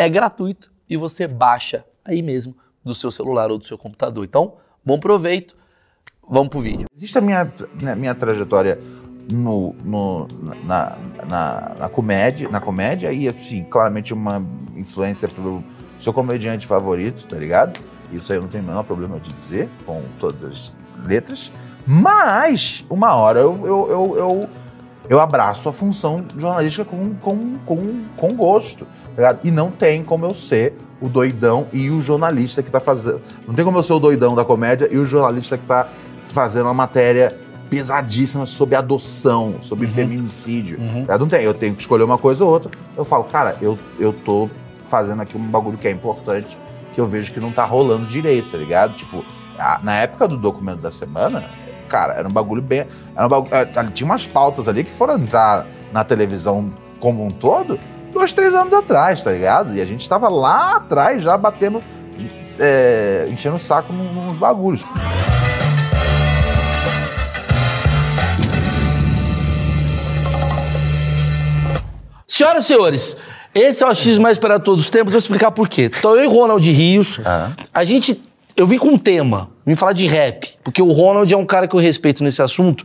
é gratuito e você baixa aí mesmo do seu celular ou do seu computador. Então, bom proveito. Vamos pro vídeo. Existe a minha, né, minha trajetória no, no na, na, na, comédia, na comédia e, assim, claramente uma influência pelo seu comediante favorito, tá ligado? Isso aí eu não tenho o menor problema de dizer, com todas as letras. Mas, uma hora eu, eu, eu, eu, eu abraço a função jornalística com, com, com, com gosto. Tá e não tem como eu ser o doidão e o jornalista que tá fazendo. Não tem como eu ser o doidão da comédia e o jornalista que tá fazendo uma matéria pesadíssima sobre adoção, sobre uhum. feminicídio. Uhum. Não tem. Eu tenho que escolher uma coisa ou outra. Eu falo, cara, eu, eu tô fazendo aqui um bagulho que é importante, que eu vejo que não tá rolando direito, tá ligado? Tipo, a, na época do documento da semana, cara, era um bagulho bem. Um bagulho, é, tinha umas pautas ali que foram entrar na televisão como um todo dois, três anos atrás, tá ligado? E a gente tava lá atrás já batendo, é, enchendo o saco nos bagulhos. Senhoras e senhores, esse é o X mais para todos os tempos. Vou explicar por quê. Então, eu e Ronald Rios, a gente. Eu vim com um tema, vim falar de rap, porque o Ronald é um cara que eu respeito nesse assunto.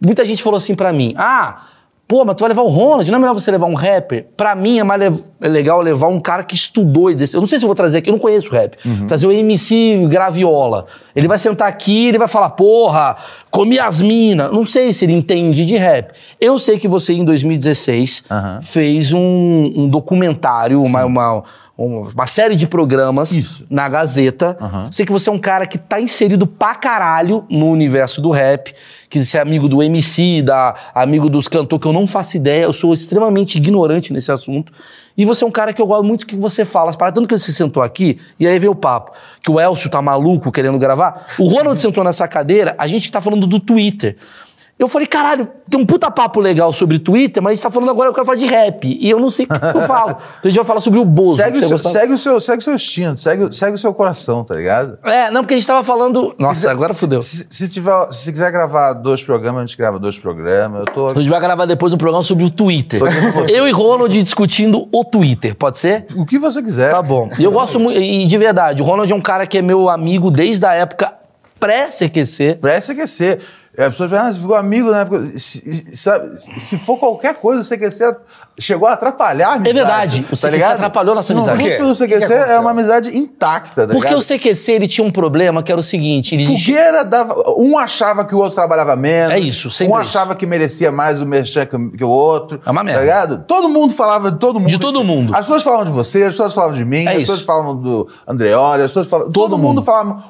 Muita gente falou assim para mim: ah, Pô, mas tu vai levar o Ronald, não é melhor você levar um rapper? Pra mim é mais é legal levar um cara que estudou. Desse... Eu não sei se eu vou trazer aqui, eu não conheço rap. Uhum. Trazer o MC Graviola. Ele vai sentar aqui ele vai falar, porra, comi as minas. Não sei se ele entende de rap. Eu sei que você, em 2016, uhum. fez um, um documentário, uma, uma, uma, série de programas Isso. na Gazeta. Uhum. Sei que você é um cara que tá inserido pra caralho no universo do rap que você é amigo do MC, da, amigo dos cantores, que eu não faço ideia, eu sou extremamente ignorante nesse assunto. E você é um cara que eu gosto muito que você fala. Tanto que você sentou aqui, e aí veio o papo, que o Elcio tá maluco querendo gravar. O Ronald sentou nessa cadeira, a gente tá falando do Twitter. Eu falei, caralho, tem um puta papo legal sobre Twitter, mas a gente tá falando agora, eu quero falar de rap. E eu não sei o que eu falo. Então a gente vai falar sobre o Bozo. Segue, o seu, segue, o seu, segue o seu instinto, segue, segue o seu coração, tá ligado? É, não, porque a gente tava falando. Nossa, se, agora fudeu. Se, se, tiver, se quiser gravar dois programas, a gente grava dois programas. Eu tô... A gente vai gravar depois um programa sobre o Twitter. Eu e Ronald discutindo o Twitter, pode ser? O que você quiser. Tá bom. E eu gosto muito. E de verdade, o Ronald é um cara que é meu amigo desde a época pré-CQC. Pré-CQC. É, a pessoa fala, ah, você ficou amigo na época. Se, sabe, se for qualquer coisa, o CQC chegou a atrapalhar a amizade. É verdade. O CQC tá atrapalhou nossa amizade. Não, o CQC que é uma amizade intacta. Tá Porque ligado? o CQC ele tinha um problema que era o seguinte: ele Fogueira dava. Um achava que o outro trabalhava menos. É isso, sempre Um achava que merecia mais o merchan que, que, o outro. É uma merda. Tá ligado? Todo mundo falava de todo mundo. De todo mundo. As pessoas falavam de você, as pessoas falavam de mim, é as pessoas falavam do Andreoli, as pessoas falavam. Todo, todo mundo. mundo falava.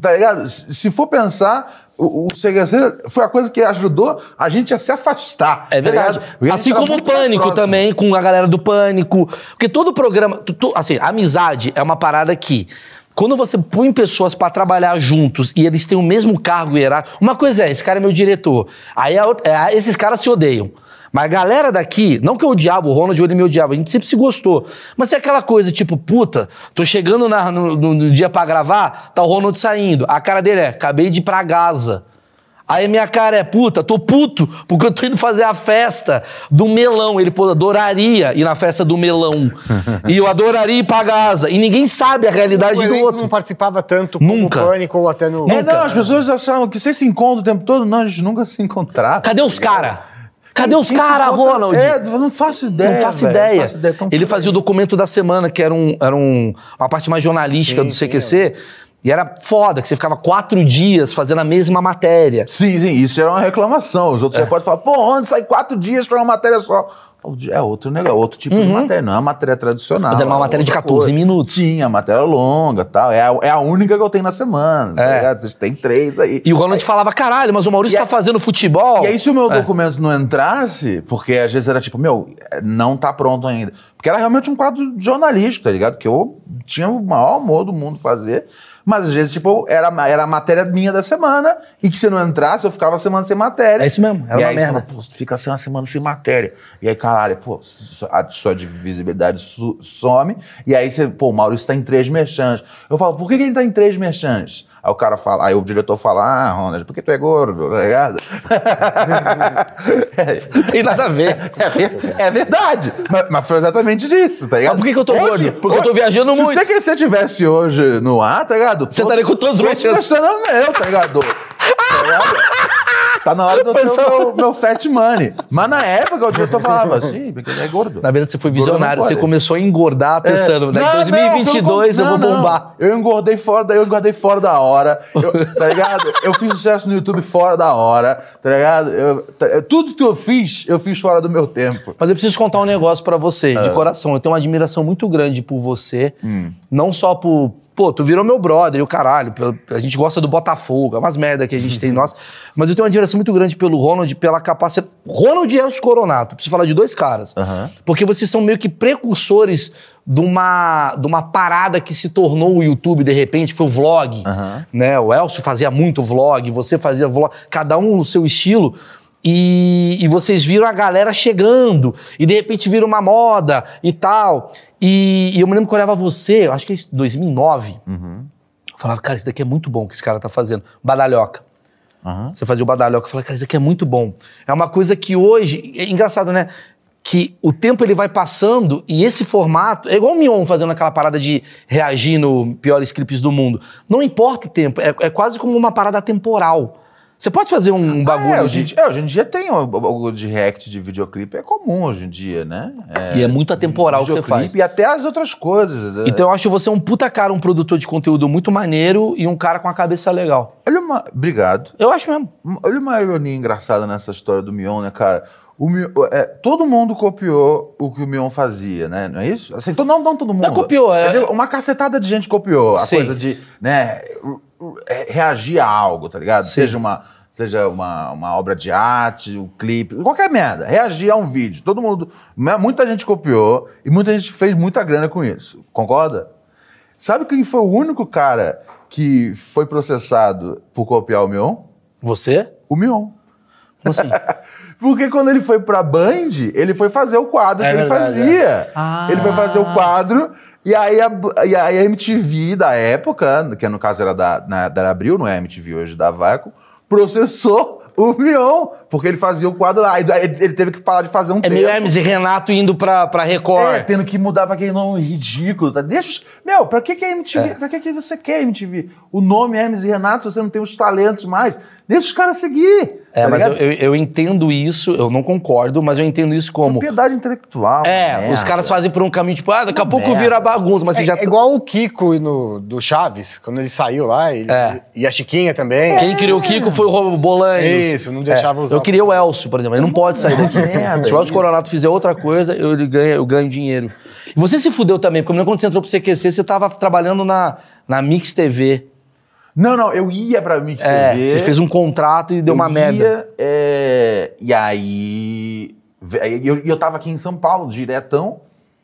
Tá ligado? Se for pensar o, o CQC foi a coisa que ajudou a gente a se afastar. É tá verdade. Tá assim como o Pânico também, com a galera do Pânico. Porque todo programa. Tu, tu, assim, amizade é uma parada que. Quando você põe pessoas para trabalhar juntos e eles têm o mesmo cargo hierárquico. Uma coisa é, esse cara é meu diretor. Aí a é, esses caras se odeiam. Mas a galera daqui, não que eu odiava o Ronald, ele me odiava, a gente sempre se gostou. Mas é aquela coisa, tipo, puta, tô chegando na, no, no, no, dia para gravar, tá o Ronald saindo. A cara dele é, acabei de ir pra Gaza. Aí minha cara é, puta, tô puto, porque eu tô indo fazer a festa do melão. Ele, pô, adoraria ir na festa do melão. e eu adoraria ir pra Gaza. E ninguém sabe a realidade o do outro. não participava tanto nunca. no Pânico ou até no... É, não, as pessoas achavam que você se encontra o tempo todo. Não, a gente nunca se encontrava. Cadê os caras? Cadê os caras, Ronald? É, não faço ideia. Não faço véio, ideia. Não faço ideia ele fazia o documento da semana, que era, um, era um, uma parte mais jornalística sim, do CQC. Sim, E era foda, que você ficava quatro dias fazendo a mesma matéria. Sim, sim, isso era uma reclamação. Os outros repórteres falavam, pô, onde sai quatro dias pra uma matéria só? É outro negócio, outro tipo de matéria, não é uma matéria tradicional. Mas era uma é matéria de outra 14 minutos. Sim, a matéria longa tal. É a, é a única que eu tenho na semana, tá É. ligado? Vocês têm três aí. E o Ronald falava, caralho, mas o Maurício tá aí- fazendo futebol. E aí, se o meu É. documento não entrasse, porque às vezes era tipo, meu, não tá pronto ainda. Porque era realmente um quadro jornalístico, tá ligado? Que eu tinha o maior amor do mundo fazer. Mas às vezes, tipo, era, era a matéria minha da semana, e que se não entrasse, eu ficava a semana sem matéria. É isso mesmo, era e uma aí merda. fala, pô, você fica assim uma semana sem matéria. E aí, caralho, pô, a sua de visibilidade su- some. E aí você, pô, o Maurício tá em três merchans. Eu falo, por que, que ele tá em três merchans? Aí o cara fala, aí o diretor fala, ah, Ronald, porque tu é gordo, tá ligado? Não tem nada a ver. É, é verdade. Mas, mas foi exatamente disso, tá ligado? Mas por que que eu tô gordo? Porque eu tô viajando se muito. Se você tivesse hoje no ar, tá ligado? Você estaria com todos os todos merchans. merchan meu, tá ligado? Tá ligado? Tá na hora de eu ter o meu, meu fat money. Mas na época o diretor falava assim, porque é gordo. Na verdade, você foi visionário. Você começou a engordar É. pensando, né? Não, Em 2022 não, eu vou não, não. bombar. Eu engordei fora da, eu engordei fora da hora. Eu- tá ligado? Eu fiz sucesso no YouTube fora da hora, tá ligado? Eu- tá- tudo que eu fiz, eu fiz fora do meu tempo. Mas eu preciso contar um negócio pra você, Ah. de coração. Eu tenho uma admiração muito grande por você. Hum. Não só por. Pô, tu virou meu brother e o caralho. a gente gosta do Botafogo, é umas merda que a gente tem nós. Mas eu tenho uma admiração muito grande pelo Ronald, pela capacidade. Ronald e Elcio Coronato. Preciso falar de dois caras. Aham. Porque vocês são meio que precursores de uma, de uma parada que se tornou o YouTube de repente, foi o vlog. Aham. Né? O Elcio fazia muito vlog, você fazia vlog, cada um no seu estilo. E, e vocês viram a galera chegando, e de repente vira uma moda e tal. E, e eu me lembro que eu olhava você, acho que é 2009. Uhum. Eu falava, cara, isso daqui é muito bom que esse cara tá fazendo. Badalhoca. Aham. Você fazia o badalhoca. Eu falei, cara, isso aqui é muito bom. É uma coisa que hoje. É engraçado, né? Que o tempo ele vai passando e esse formato. É igual o Mion fazendo aquela parada de reagir no piores clipes do mundo. Não importa o tempo, é, é quase como uma parada temporal. Você pode fazer um, um bagulho É, hoje, em de. dia- é, hoje em dia tem o, de react de videoclipe, é comum hoje em dia, né? É, E é muito atemporal o que você faz. E até as outras coisas. né? Então eu acho você um puta cara, um produtor de conteúdo muito maneiro e um cara com a cabeça legal. Olha uma. Obrigado. Eu acho mesmo. Olha uma ironia engraçada nessa história do Mion, né, cara? O Mion- é, todo mundo copiou o que o Mion fazia, né? Não é isso? Assim, não, não todo mundo. Não copiou, é- dizer, uma cacetada de gente copiou. A Sim. coisa de, né, reagir a algo, tá ligado? Sim. Seja uma. Seja uma, uma obra de arte, um clipe, qualquer merda. Reagir a um vídeo. Todo mundo. Muita gente copiou e muita gente fez muita grana com isso. Concorda? Sabe quem foi o único cara que foi processado por copiar o Mion? Você? O Mion. Como assim? Porque quando ele foi pra Band, ele foi fazer o quadro É que ele verdade, fazia. Ah. Ele foi fazer o quadro. E aí a, e aí a MTV da época, que no caso era da, na, da Abril, não é a MTV hoje da Vaco, processou o Mion, porque ele fazia o quadro lá. E Ele, teve que parar de fazer um É meio Hermes e Renato indo pra, pra Record. É, tendo que mudar pra aquele nome ridículo. Tá? Deixa os... Meu, pra que, que é MTV? É. Pra que, que você quer MTV? O nome é Hermes e Renato, se você não tem os talentos mais. Deixa os caras seguir. É, tá mas eu, eu, eu entendo isso, eu não concordo, mas eu entendo isso como. Propriedade intelectual. É, merda. os caras fazem por um caminho, tipo, ah, daqui a Uma pouco merda. vira bagunça, mas É, você já. é igual o Kiko no, do Chaves, quando ele saiu lá, ele- É. e a Chiquinha também. Quem criou o Kiko foi o Robo Bolanhos. Isso, não deixava usar Eu queria o Elcio, por exemplo, ele não pode sair daqui. merda, Se o Elcio. Coronato fizer outra coisa, eu, ele ganha, eu ganho dinheiro. E você se fudeu também, porque eu quando você entrou pro CQC, você tava trabalhando na, na Mix TV. Não, não, eu ia pra Mix É, TV. você fez um contrato e deu eu uma ia, merda. é, e aí. Eu, eu tava aqui em São Paulo, diretão.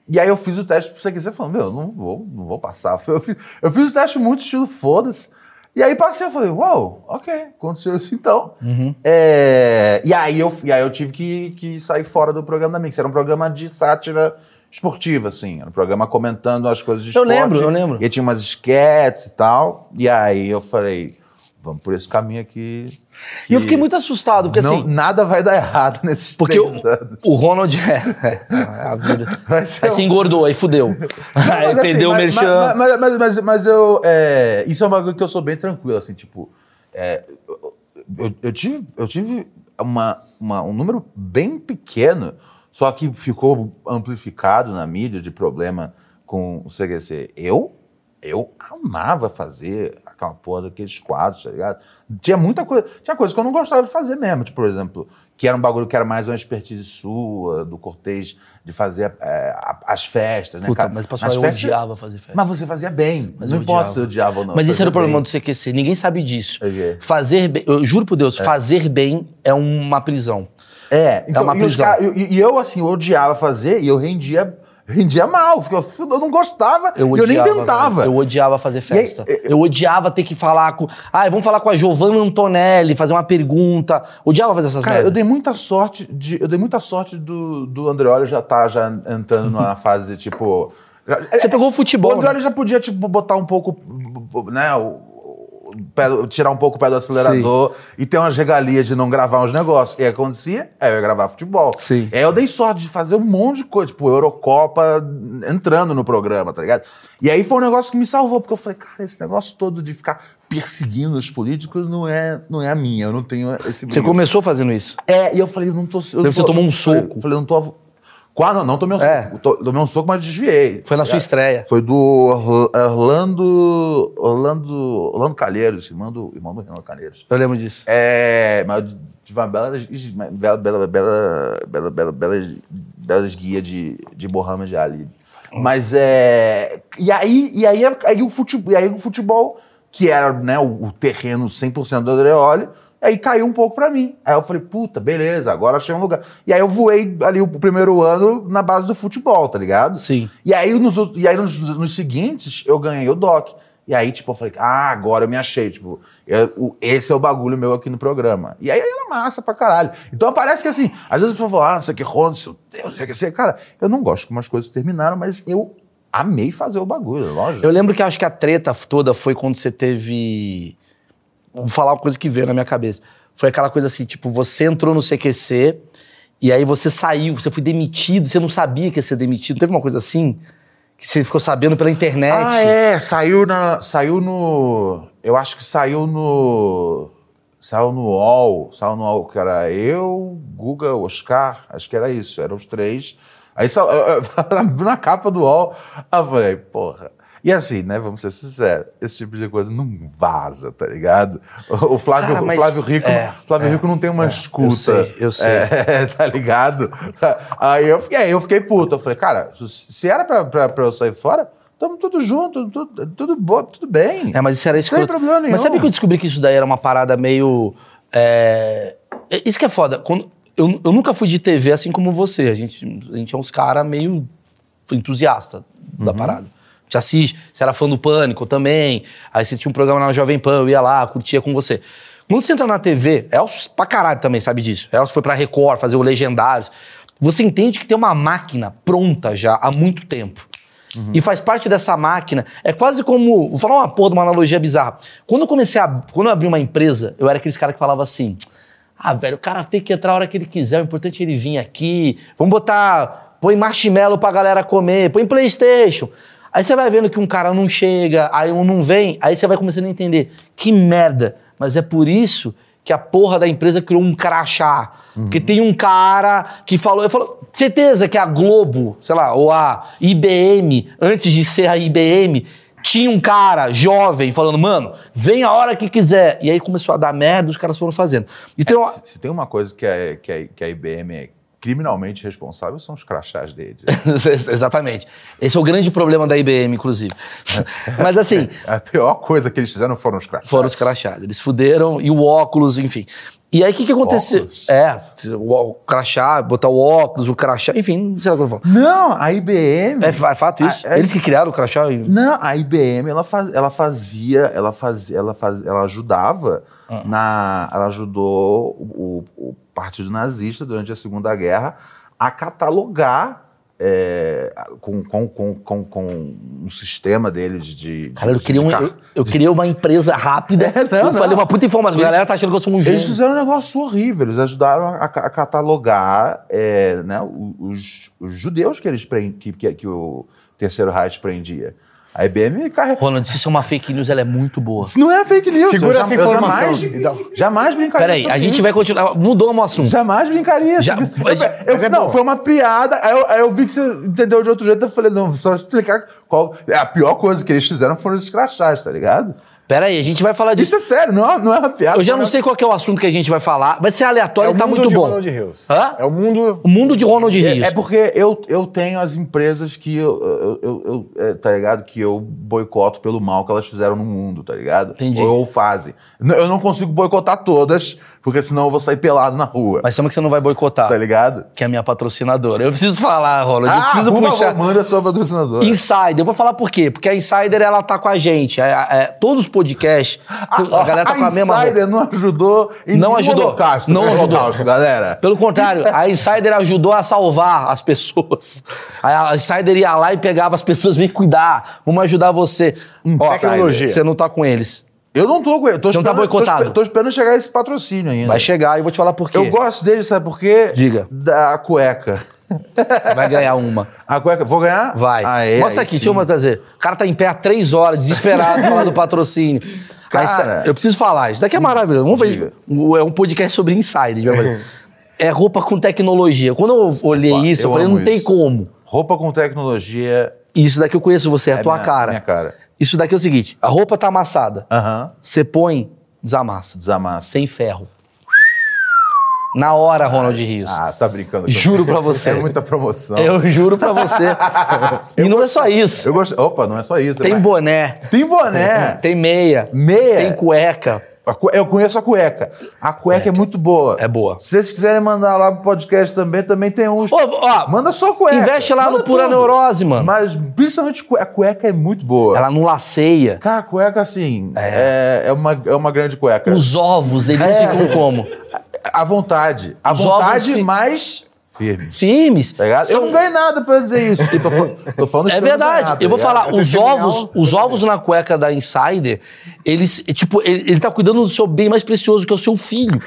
E aí eu fiz o teste pro CQC falando, meu, não vou, não vou passar. Eu fiz, eu fiz o teste muito estilo foda-se. E aí passei, eu falei, uau, ok, aconteceu isso então. Uhum. É, e, aí eu, e aí eu tive que, que sair fora do programa da Mix. Era um programa de sátira esportiva, assim. Era um programa comentando as coisas de Eu esporte. lembro, eu lembro. E tinha umas esquetes e tal. E aí eu falei, vamos por esse caminho aqui. E eu que fiquei muito assustado, porque não, assim. nada vai dar errado nesses Porque três o, o Ronald é, é, a vida. Vai ser Aí você um- engordou, aí fudeu. aí Mas, assim, perdeu o mas- merchan. Mas, mas, mas, mas eu. é, isso é uma coisa que eu sou bem tranquilo, assim, tipo. é, eu, eu- eu tive, eu tive uma, uma- um número bem pequeno, só que ficou amplificado na mídia de problema com o CQC. Eu, eu amava fazer aquela porra daqueles quadros, tá ligado? Tinha muita coisa. Tinha coisa que eu não gostava de fazer mesmo. Tipo, por exemplo, que era um bagulho que era mais uma expertise sua, do Cortez, de fazer é, as festas, né, Puta, cara? mas posso Nas falar, eu festas- odiava fazer festa. Mas você fazia bem. Mas não importa se eu odiava ou não. Mas esse era o problema bem. do CQC. Ninguém sabe disso. É quê? Fazer bem, eu juro por Deus, fazer bem é uma prisão. É, então, uma e, os prisão. cara- e- e eu, assim, eu odiava fazer e eu rendia, rendia mal. porque Eu, eu não gostava Eu e eu nem odiava, tentava. Eu odiava fazer festa. Aí, eu odiava ter que falar com. Ah, vamos falar com a Giovanna Antonelli, fazer uma pergunta. Odiava fazer essas Cara, eu merdas. dei muita sorte de. Eu dei muita sorte do, do Andreoli já tá já entrando numa fase, tipo. Você pegou o O futebol. Andreoli Né? já podia, tipo, botar um pouco, né? O, o pé tirar um pouco o pé do acelerador e ter umas regalias de não gravar uns negócios. E aí acontecia, aí eu ia gravar futebol. Sim. E aí eu dei sorte de fazer um monte de coisa, tipo, Eurocopa entrando no programa, tá ligado? E aí foi um negócio que me salvou, porque eu falei, cara, esse negócio todo de ficar perseguindo os políticos não é, não é a minha, eu não tenho esse Você brilho. começou fazendo isso. É, e eu falei, não tô. Eu Deve tô, você tomou um soco. Eu falei, não tô. Quase, não, não tomei um soco. É. To- Tomei um soco, mas desviei. Foi na sua estreia. Foi do Orla- Orlando. Orlando. Orlando Calheiros, irmão do, irmão do Renan Calheiros. Eu lembro disso. É. Mas tive uma bela. Bela, bela, bela, bela, bela, belas, belas guias de, de Mohamed Ali. Mas é. E aí, e aí, aí, o futebol, e aí o futebol, que era né, o, o terreno 100% do Andreoli, aí caiu um pouco pra mim. Aí eu falei, puta, beleza, agora achei um lugar. E aí eu voei ali o primeiro ano na base do futebol, tá ligado? Sim. E aí, nos, e aí nos, nos seguintes, eu ganhei o DOC. E aí, tipo, eu falei, ah, agora eu me achei. Tipo, eu- o- esse é o bagulho meu aqui no programa. E aí era massa pra caralho. Então parece que assim, às vezes a pessoa fala, ah, você que Ronda, seu Deus, você que ser. Cara, eu não gosto como as coisas terminaram, mas eu amei fazer o bagulho, lógico. Eu lembro que acho que a treta toda foi quando você teve. Vou falar uma coisa que veio na minha cabeça. Foi aquela coisa assim, tipo, você entrou no CQC e aí você saiu, você foi demitido, você não sabia que ia ser demitido. Teve uma coisa assim? Que você ficou sabendo pela internet. Ah, é, saiu na. Saiu no. Eu acho que saiu no. Saiu no UOL, saiu no UOL, que era eu, Guga, Oscar, acho que era isso, eram os três. Aí sa- na capa do UOL, eu falei, porra. E assim, né, vamos ser sinceros, esse tipo de coisa não vaza, tá ligado? O Flávio, Cara, mas- Flávio Rico, é, Flávio é, Rico não tem uma escuta. sei, eu sei. É, tá ligado? Aí eu fiquei, eu fiquei puto. Eu falei, cara, se era pra, pra, pra eu sair fora, tamo tudo junto, tudo, tudo, bo- tudo bem. É, mas isso era Não escroto. tem problema nenhum. Mas sabe que eu descobri que isso daí era uma parada meio. é, é- Isso que é foda. Quando... Eu, eu nunca fui de TV assim como você. A gente, a gente é uns caras meio entusiasta Uhum. da parada. Gente assiste. Você era fã do Pânico também. Aí você tinha um programa na Jovem Pan, eu ia lá, curtia com você. Quando você entra na TV, Elcio pra caralho também sabe disso. Elcio foi pra Record fazer o Legendários. Você entende que tem uma máquina pronta já há muito tempo. E faz parte dessa máquina. É quase como. Vou falar uma porra de uma analogia bizarra. Quando eu comecei a. Quando eu abri uma empresa, eu era aqueles caras que falava assim. Ah, velho, o cara tem que entrar a hora que ele quiser, o importante é ele vir aqui. Vamos botar. Põe marshmallow pra galera comer, põe Playstation. Aí você vai vendo que um cara não chega, aí um não vem, aí você vai começando a entender. Que merda. Mas é por isso que a porra da empresa criou um crachá. Porque tem um cara que falou, eu falo, certeza que a Globo, sei lá, ou a IBM, antes de ser a IBM, tinha um cara jovem falando, mano, vem a hora que quiser. E aí começou a dar merda, os caras foram fazendo. Então, Se, se tem uma coisa que a, que, a, que a IBM é criminalmente responsável, são os crachás dele. Exatamente. Esse é o grande problema da IBM, inclusive. Mas assim, a pior coisa que eles fizeram foram os crachás. foram os crachados. Eles fuderam e o óculos, enfim. E aí o que, que aconteceu? Óculos? É, o, crachá, botar o óculos, o crachá, enfim, não sei lá o que eu falo. Não, a IBM. É, é fato isso? A- a- Eles que criaram o crachá? Não, a IBM ela, faz, ela fazia, ela fazia, ela faz, ela ajudava Ah. na, ela ajudou o, o partido nazista durante a Segunda Guerra a catalogar é, com, com, com, com, um sistema deles de, Cara, eu queria, de um, eu, eu queria uma empresa rápida. É, não, eu não. falei uma puta informação. A galera tá achando que eu sou um Eles gênio. fizeram um negócio horrível. Eles ajudaram a, a catalogar é, né, os, os judeus que eles prend, que, que, que o Terceiro Reich prendia. A IBM carregou. Ronald, se isso é uma fake news, ela é muito boa. Isso não é fake news. Segura eu essa informação. Jamais, jamais brincaria. Peraí, sobre a gente isso. vai continuar. Mudou o assunto. Jamais brincaria. Já- sobre isso. mas- eu, eu- é não, bom. foi uma piada. Aí eu, aí eu vi que você entendeu de outro jeito. Eu falei, não, só explicar qual. é, A pior coisa que eles fizeram foram os crachás, tá ligado? Pera aí, a gente vai falar disso. Isso é sério, não é, não é uma piada. Eu já não sei qual é o assunto que a gente vai falar. Vai ser É aleatório o e tá mundo muito de bom. Ronald Rios. Hã? É o mundo... O mundo de Ronald Rios. É, é porque eu, eu tenho as empresas que eu, eu, eu- é, tá ligado? Que eu boicoto pelo mal que elas fizeram no mundo, tá ligado? Entendi. Ou fazem. N- Eu não consigo boicotar todas, porque senão eu vou sair pelado na rua. Mas chama que você não vai boicotar. Tá ligado? Que é a minha patrocinadora. Eu preciso falar, Ronald. eu Ah, preciso por puxar. favor, manda sua patrocinadora. Insider, eu vou falar por quê? Porque a Insider, ela tá com a gente. É, é, todos os podcasts, a, galera tá com a mesma roupa. Insider não ajudou em Não ajudou. holocausto, Não ajudou. holocausto, galera. Pelo contrário, a Insider ajudou a salvar as pessoas. A Insider ia lá e pegava as pessoas, vem cuidar, vamos ajudar você. Ó, Tecnologia. Você não tá com eles. Eu não tô com ele. Tô Você não tá esperando- tô boicotado? espe- Tô, esperando chegar esse patrocínio ainda. Vai chegar e eu vou te falar por quê. Eu gosto dele, sabe por quê? Diga. Da cueca. Você vai ganhar uma. A cueca, vou ganhar? Vai. Mostra aí aqui, sim. deixa eu trazer. O cara tá em pé há três horas, desesperado, falando do patrocínio. Cara. Insi- eu preciso falar, isso daqui é maravilhoso. Vamos ver. É um podcast sobre insider. É roupa com tecnologia. Quando eu olhei isso, eu, eu falei, não tem isso. como. Roupa com tecnologia Isso daqui eu conheço você, é a é tua minha, cara. minha cara. Isso daqui é o seguinte: a roupa tá amassada. Aham. Você põe, desamassa. Desamassa. Sem ferro. Na hora, Ronald Rios. Ah, você tá brincando. comigo. Juro pra você. É muita promoção. Eu juro pra você. e não é só isso. Eu gosto. Opa, não é só isso. Tem né? boné, Tem boné. tem meia, Meia. tem cueca. A Eu conheço a cueca. A cueca é muito boa. É boa. Se vocês quiserem mandar lá pro podcast também, também tem uns. Ô, ó, Manda só cueca. Investe lá Manda no Pura tudo. Neurose, mano. Mas principalmente. A cueca é muito boa. Ela não laceia. Cara, a cueca, assim, é, é, uma, é uma grande cueca. Os ovos, eles É. ficam como? À vontade. À Os vontade, ovos mais firmes. Firmes. Tá? São- Eu não ganhei nada pra dizer isso. Tipo, tô- falando É verdade. nada, eu vou tá falar, Eu os ovos, os ovos na cueca da Insider, eles, tipo, ele, ele tá cuidando do seu bem mais precioso, que é o seu filho.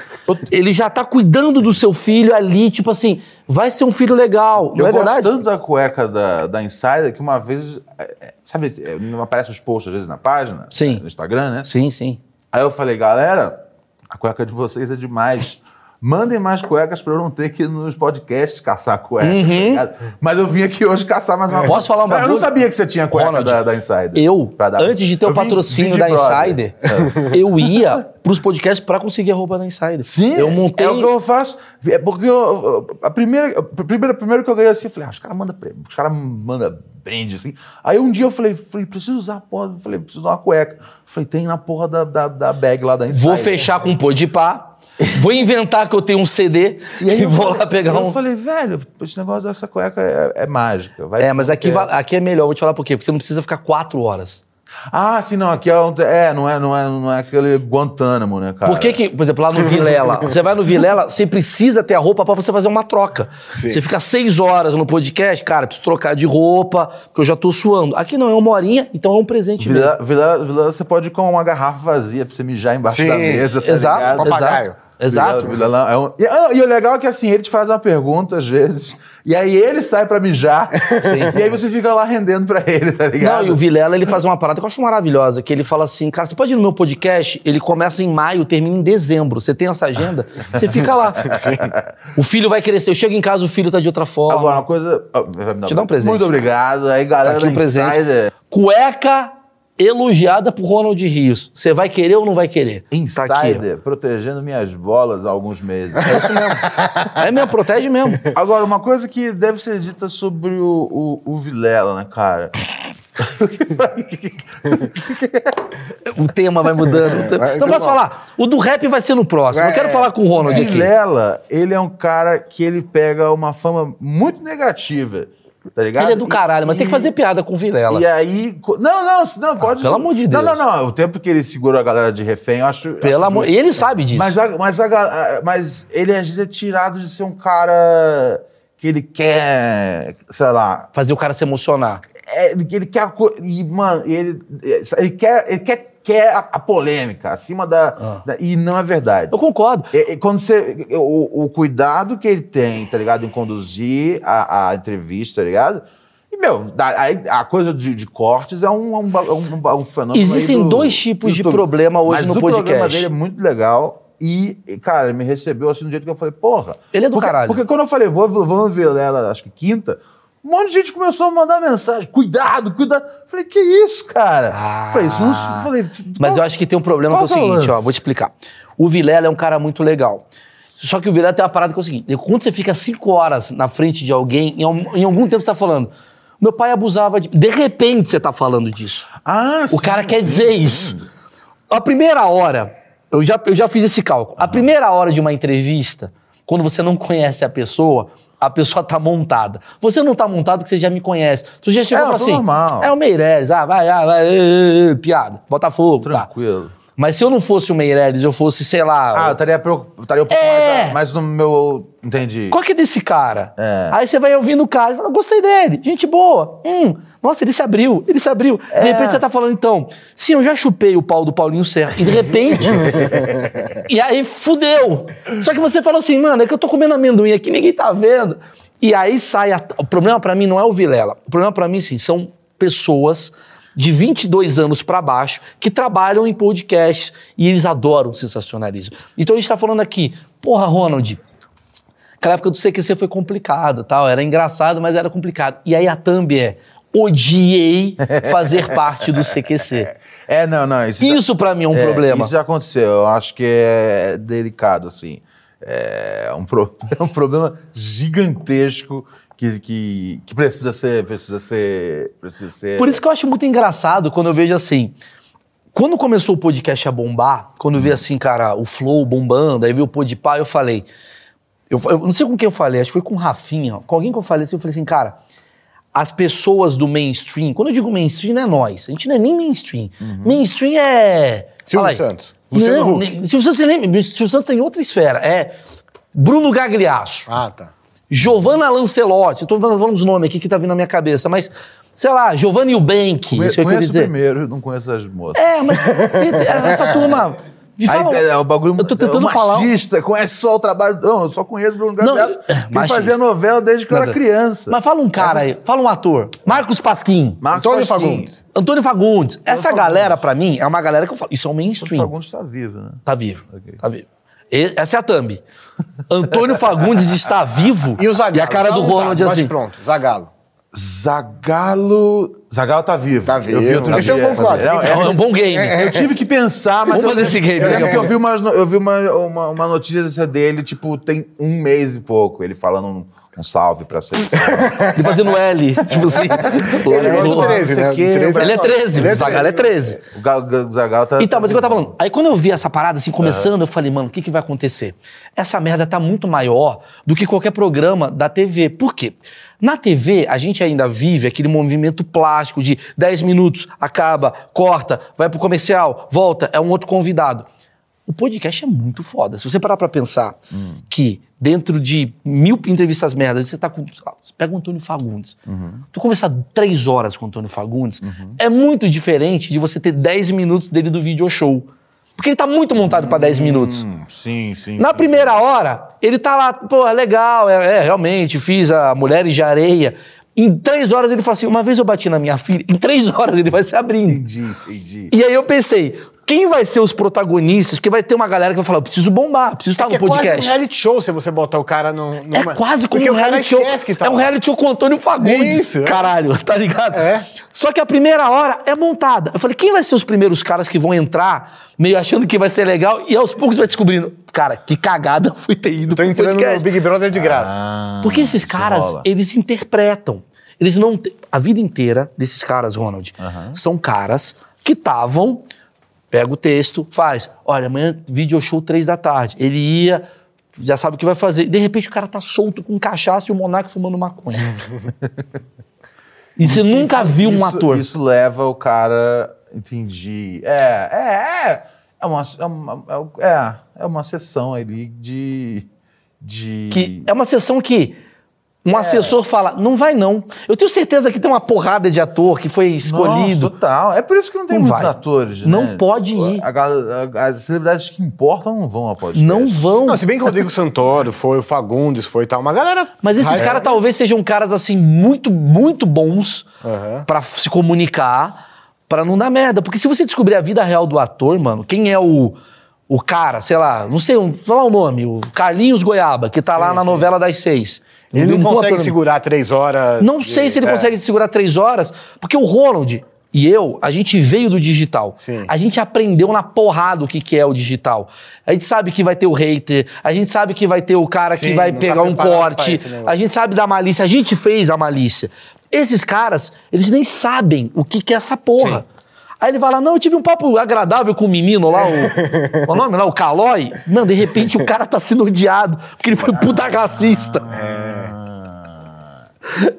Ele já tá cuidando do seu filho ali, tipo assim, vai ser um filho legal, não Eu é gosto verdade? tanto da cueca da, da Insider que uma vez. é, é, Sabe, é, não aparece os posts às vezes na página? Sim. No Instagram, né? Sim, sim. Aí eu falei, galera, a cueca de vocês é demais. Mandem mais cuecas pra eu não ter que ir nos podcasts caçar cueca. tá ligado? Mas eu vim aqui hoje caçar mais uma Uhum. Posso falar um Mas Eu não sabia que você tinha cueca Ronald, da, da Insider. Eu, antes de ter o patrocínio vim da. Insider, eu ia pros podcasts pra conseguir a roupa da Insider. Sim, Eu montei. é o que eu faço. É porque eu, a primeira, a primeira, primeiro que eu ganhei assim, eu falei, ah, os caras mandam os cara manda brand, assim. Aí um dia eu falei, falei, preciso usar a porra, falei, preciso usar uma cueca. Falei, tem na porra da, da, da bag lá da Insider. Vou fechar com pô de pá. Vou inventar que eu tenho um CD e, aí eu vou falei- lá pegar eu um. falei, velho, esse negócio dessa cueca é, é mágica. Vai É, mas aqui, é. va- aqui é melhor, vou te falar por quê? Porque você não precisa ficar quatro horas. Ah, sim, não, aqui é, um- é, não é, não é, não é aquele Guantánamo, né, cara? Por que que, por exemplo, lá no Vilela, você vai no Vilela, você precisa ter a roupa pra você fazer uma troca. Você fica seis horas no podcast, cara, preciso trocar de roupa, porque eu já tô suando. Aqui não, é uma horinha, então é um presente mesmo. Vila, Vila, Vila, você pode ir com uma garrafa vazia pra você mijar embaixo Sim, da mesa, tá Exato, ligado? Papagaio. exato. Exato. É um- e, ah, e o legal é que assim, ele te faz uma pergunta às vezes, e aí ele sai pra mijar, e aí você fica lá rendendo pra ele, tá ligado? Não, e o Vilela, ele faz uma parada que eu acho maravilhosa, que ele fala assim, cara, você pode ir no meu podcast? Ele começa em maio, termina em dezembro. Você tem essa agenda? Você fica lá. O filho vai crescer. Eu chego em casa, o filho tá de outra forma. Agora, uma coisa... ah, Te dar um presente. Muito obrigado. Aí, galera Tá aqui um presente. Insider... Cueca elogiada por Ronald Rios. Você vai querer ou não vai querer? Tá aqui. Insider, protegendo minhas bolas há alguns meses. É isso mesmo. É mesmo, protege mesmo. Agora, uma coisa que deve ser dita sobre o, o, o Vilela, né, cara? O tema vai mudando. Vai Não ser posso falar. O do rap vai ser no próximo. Eu É. quero falar com o Ronald aqui. Vilela, ele é um cara que ele pega uma fama muito negativa, tá ligado? Ele é do E- caralho, mas tem que e- fazer piada com o Vilela. E aí. Não, não, não, pode. pelo amor de Não, Deus. não, não. O tempo que ele segurou a galera de refém, eu acho. Pelo acho amor. E ele sabe disso. Mas, a- mas, a mas ele às vezes é tirado de ser um cara que ele quer, sei lá, Fazer o cara se emocionar. é, ele, quer e mano, ele, ele quer, ele quer, quer a, a polêmica acima da, Ah. da- e não é verdade. Eu concordo. É, é, quando você o, o cuidado que ele tem, tá ligado, em conduzir a, a entrevista, tá ligado? E meu, aí a coisa de, de cortes é um, é um, é um, ba- um fenômeno. Existem do dois tipos de problema hoje Mas no o programa podcast. dele é muito legal. E, cara, ele me recebeu assim do jeito que eu falei, porra. Ele é do porque, caralho. Porque quando eu falei, vou, vou ver ela, acho que quinta, Um monte de gente começou a mandar mensagem. Cuidado, cuidado. Falei, que isso, cara? Ah. falei, isso não. Falei, Mas eu acho que tem um problema que é o Qual seguinte, ó, vou te explicar. O Vilela é um cara muito legal. Só que o Vilela tem uma parada que é o seguinte: quando você fica cinco horas na frente de alguém, em, em algum tempo você tá falando. Meu pai abusava de. De repente você tá falando disso. Ah, O sim, cara quer sim, dizer sim. isso. A primeira hora, eu já, eu já fiz esse cálculo. A primeira hora de uma entrevista, quando você não conhece a pessoa, a pessoa tá montada. Você não tá montado porque você já me conhece. Você já chegou É, assim: normal. é o Meirelles, ah, vai, ah, vai, ê, ê, ê, piada, Botafogo, tá. Mas se eu não fosse o Meirelles, eu fosse, sei lá. Ah, eu estaria, preocup- estaria um pouco É. mais, mais no meu. Entendi. Qual que é desse cara? É. Aí você vai ouvindo o cara e fala, gostei dele, gente boa. Hum, nossa, ele se abriu, ele se abriu. De repente você tá falando, então, sim, eu já chupei o pau do Paulinho Serra. E de repente. e aí fudeu. Só que você falou assim, mano, é que eu tô comendo amendoim aqui, ninguém tá vendo. E aí sai. a- O problema pra mim não é o Vilela. O problema pra mim, sim, são pessoas de 22 anos pra baixo que trabalham em podcasts e eles adoram sensacionalismo. Então a gente tá falando aqui, porra, Ronald, Aquela época do CQC foi complicado, tal. Era engraçado, mas era complicado. E aí a thumb é odiei fazer parte do CQC. É, não, não. Isso, Isso pra mim é um é, problema. Isso já aconteceu. Eu acho que é delicado, assim. É um, pro- é um problema gigantesco que, que, que precisa ser. Precisa ser. Precisa ser. Por isso que eu acho muito engraçado quando eu vejo assim. Quando começou o podcast a bombar, quando eu vi assim, cara, o Flow bombando, aí vi o Podpah, eu falei. Eu, eu não sei com quem eu falei, acho que foi com o Rafinha, com alguém que eu falei assim, eu falei assim, cara, as pessoas do mainstream, quando eu digo mainstream, não é nós, a gente não é nem mainstream. Mainstream é. Silvio. Santos. Luciano Não, Huck. Silvio Santos, é nem- Silvio Santos tem outra esfera. É Bruno Gagliasso. Ah, tá. Giovanna Lancelotti, eu tô falando uns nomes aqui que tá vindo na minha cabeça, mas, sei lá, Giovanni Eubank, Conhe- isso que eu conheço dizer. primeiro, não conheço as moças. É, mas essa turma. Me Aí, fala, é, o bagulho eu tô tentando é falar. um- machista, conhece só o trabalho. Não, eu só conheço Bruno é, que machista. fazia novela desde que eu era Nada. criança. Mas fala um cara Essas- aí, fala um ator. Marcos Pasquim. Marcos Antônio Pasquim. Fagundes. Antônio Fagundes. Essa galera, pra mim, é uma galera que eu falo. Isso é Antônio mainstream. Fagundes está vivo, né? Tá vivo. Tá vivo. Essa é a thumb. Antônio Fagundes está vivo. E o Zagalo? E a cara Tá do não tá? Ronald Bate assim. pronto, Zagalo. Zagalo. Zagalo tá vivo. Tá vivo. Eu vi outro Esse é um dia. bom quadro. É um, é um bom game. Eu tive que pensar, mas. Vamos eu- fazer esse game eu- é eu vi, umas, no- eu vi uma, uma, uma notícia dessa dele, tipo, tem um mês e pouco. Ele falando um, salve pra seleção. Ele fazendo L. Tipo assim. Ele é Ele outro 13, né? O 13 é 13. Ele é O Zagallo é 13. o Ga- Ga- Zagalo tá. Então, mas o que eu tava falando, aí quando eu vi essa parada assim começando, eu falei, mano, o que, que vai acontecer? Essa merda tá muito maior do que qualquer programa da TV. Por quê? Na TV, a gente ainda vive aquele movimento plástico de 10 minutos, acaba, corta, vai pro comercial, volta, é um outro convidado. O podcast é muito foda. Se você parar pra pensar que dentro de mil entrevistas merdas, você tá com. lá, Você pega o Antônio Fagundes. Tu conversar três horas com o Antônio Fagundes é muito diferente de você ter 10 minutos dele do video show. Porque ele tá muito montado pra 10 minutos. Hum, sim, sim. Na sim, primeira hora, ele tá lá, pô, é legal, é, é, realmente, fiz a Mulheres de Areia. Em três horas ele fala assim: uma vez eu bati na minha filha, em três horas ele vai se abrindo. Entendi, entendi. E aí eu pensei, quem vai ser os protagonistas? Porque vai ter uma galera que vai falar, eu preciso bombar, preciso estar Que no é quase um podcast. reality show se você botar o cara no, É numa... quase como Porque um reality show. tá é um reality show com o Antônio Fagundes. Isso, é. Caralho, tá ligado? É. Só que a primeira hora é montada. Eu falei, quem vai ser os primeiros caras que vão entrar meio achando que vai ser legal e aos poucos vai descobrindo, cara, que cagada foi ter ido Tô pro entrando podcast. no Big Brother de graça. Ah, Porque esses caras, rola. eles interpretam. Eles não. te- A vida inteira desses caras, Ronald, são caras que estavam. Pega o texto, faz. Olha, amanhã video show três da tarde. Ele ia, já sabe o que vai fazer. De repente o cara tá solto com cachaça e o monarca fumando maconha. e você nunca viu um Isso- ator. Isso leva o cara. Entendi. É, é, é. É uma, é uma, é, é uma sessão ali de. de... Que é uma sessão que um assessor fala, não vai não. Eu tenho certeza que tem uma porrada de ator que foi escolhido. Nossa, total. É por isso que não tem Não muitos vai. atores. Não né? pode ir. A a- as celebridades que importam não vão a podcast. não vão. Não, se bem que o Rodrigo Santoro foi, o Fagundes foi e tal, uma galera... Mas esses caras talvez sejam caras assim muito, muito bons Aham. pra se comunicar, pra não dar merda. Porque se você descobrir a vida real do ator, mano, quem é o, o cara, sei lá, não sei, um, falar o nome, o Carlinhos Goiaba, que tá lá na novela das seis. Ele não um consegue ator- segurar três horas. Não sei se ele É. consegue segurar três horas, porque o Ronald e eu, a gente veio do digital. Sim. A gente aprendeu na porrada o que, que é o digital. A gente sabe que vai ter o hater, a gente sabe que vai ter o cara que Sim, vai não tá pegar um preparado pra corte, a gente sabe da malícia, a gente fez a malícia. Esses caras, eles nem sabem o que, que é essa porra. Aí ele fala, não, eu tive um papo agradável com o menino lá, o, qual o nome lá, o Calói. Mano, de repente o cara tá sendo odiado, porque ele foi puta racista.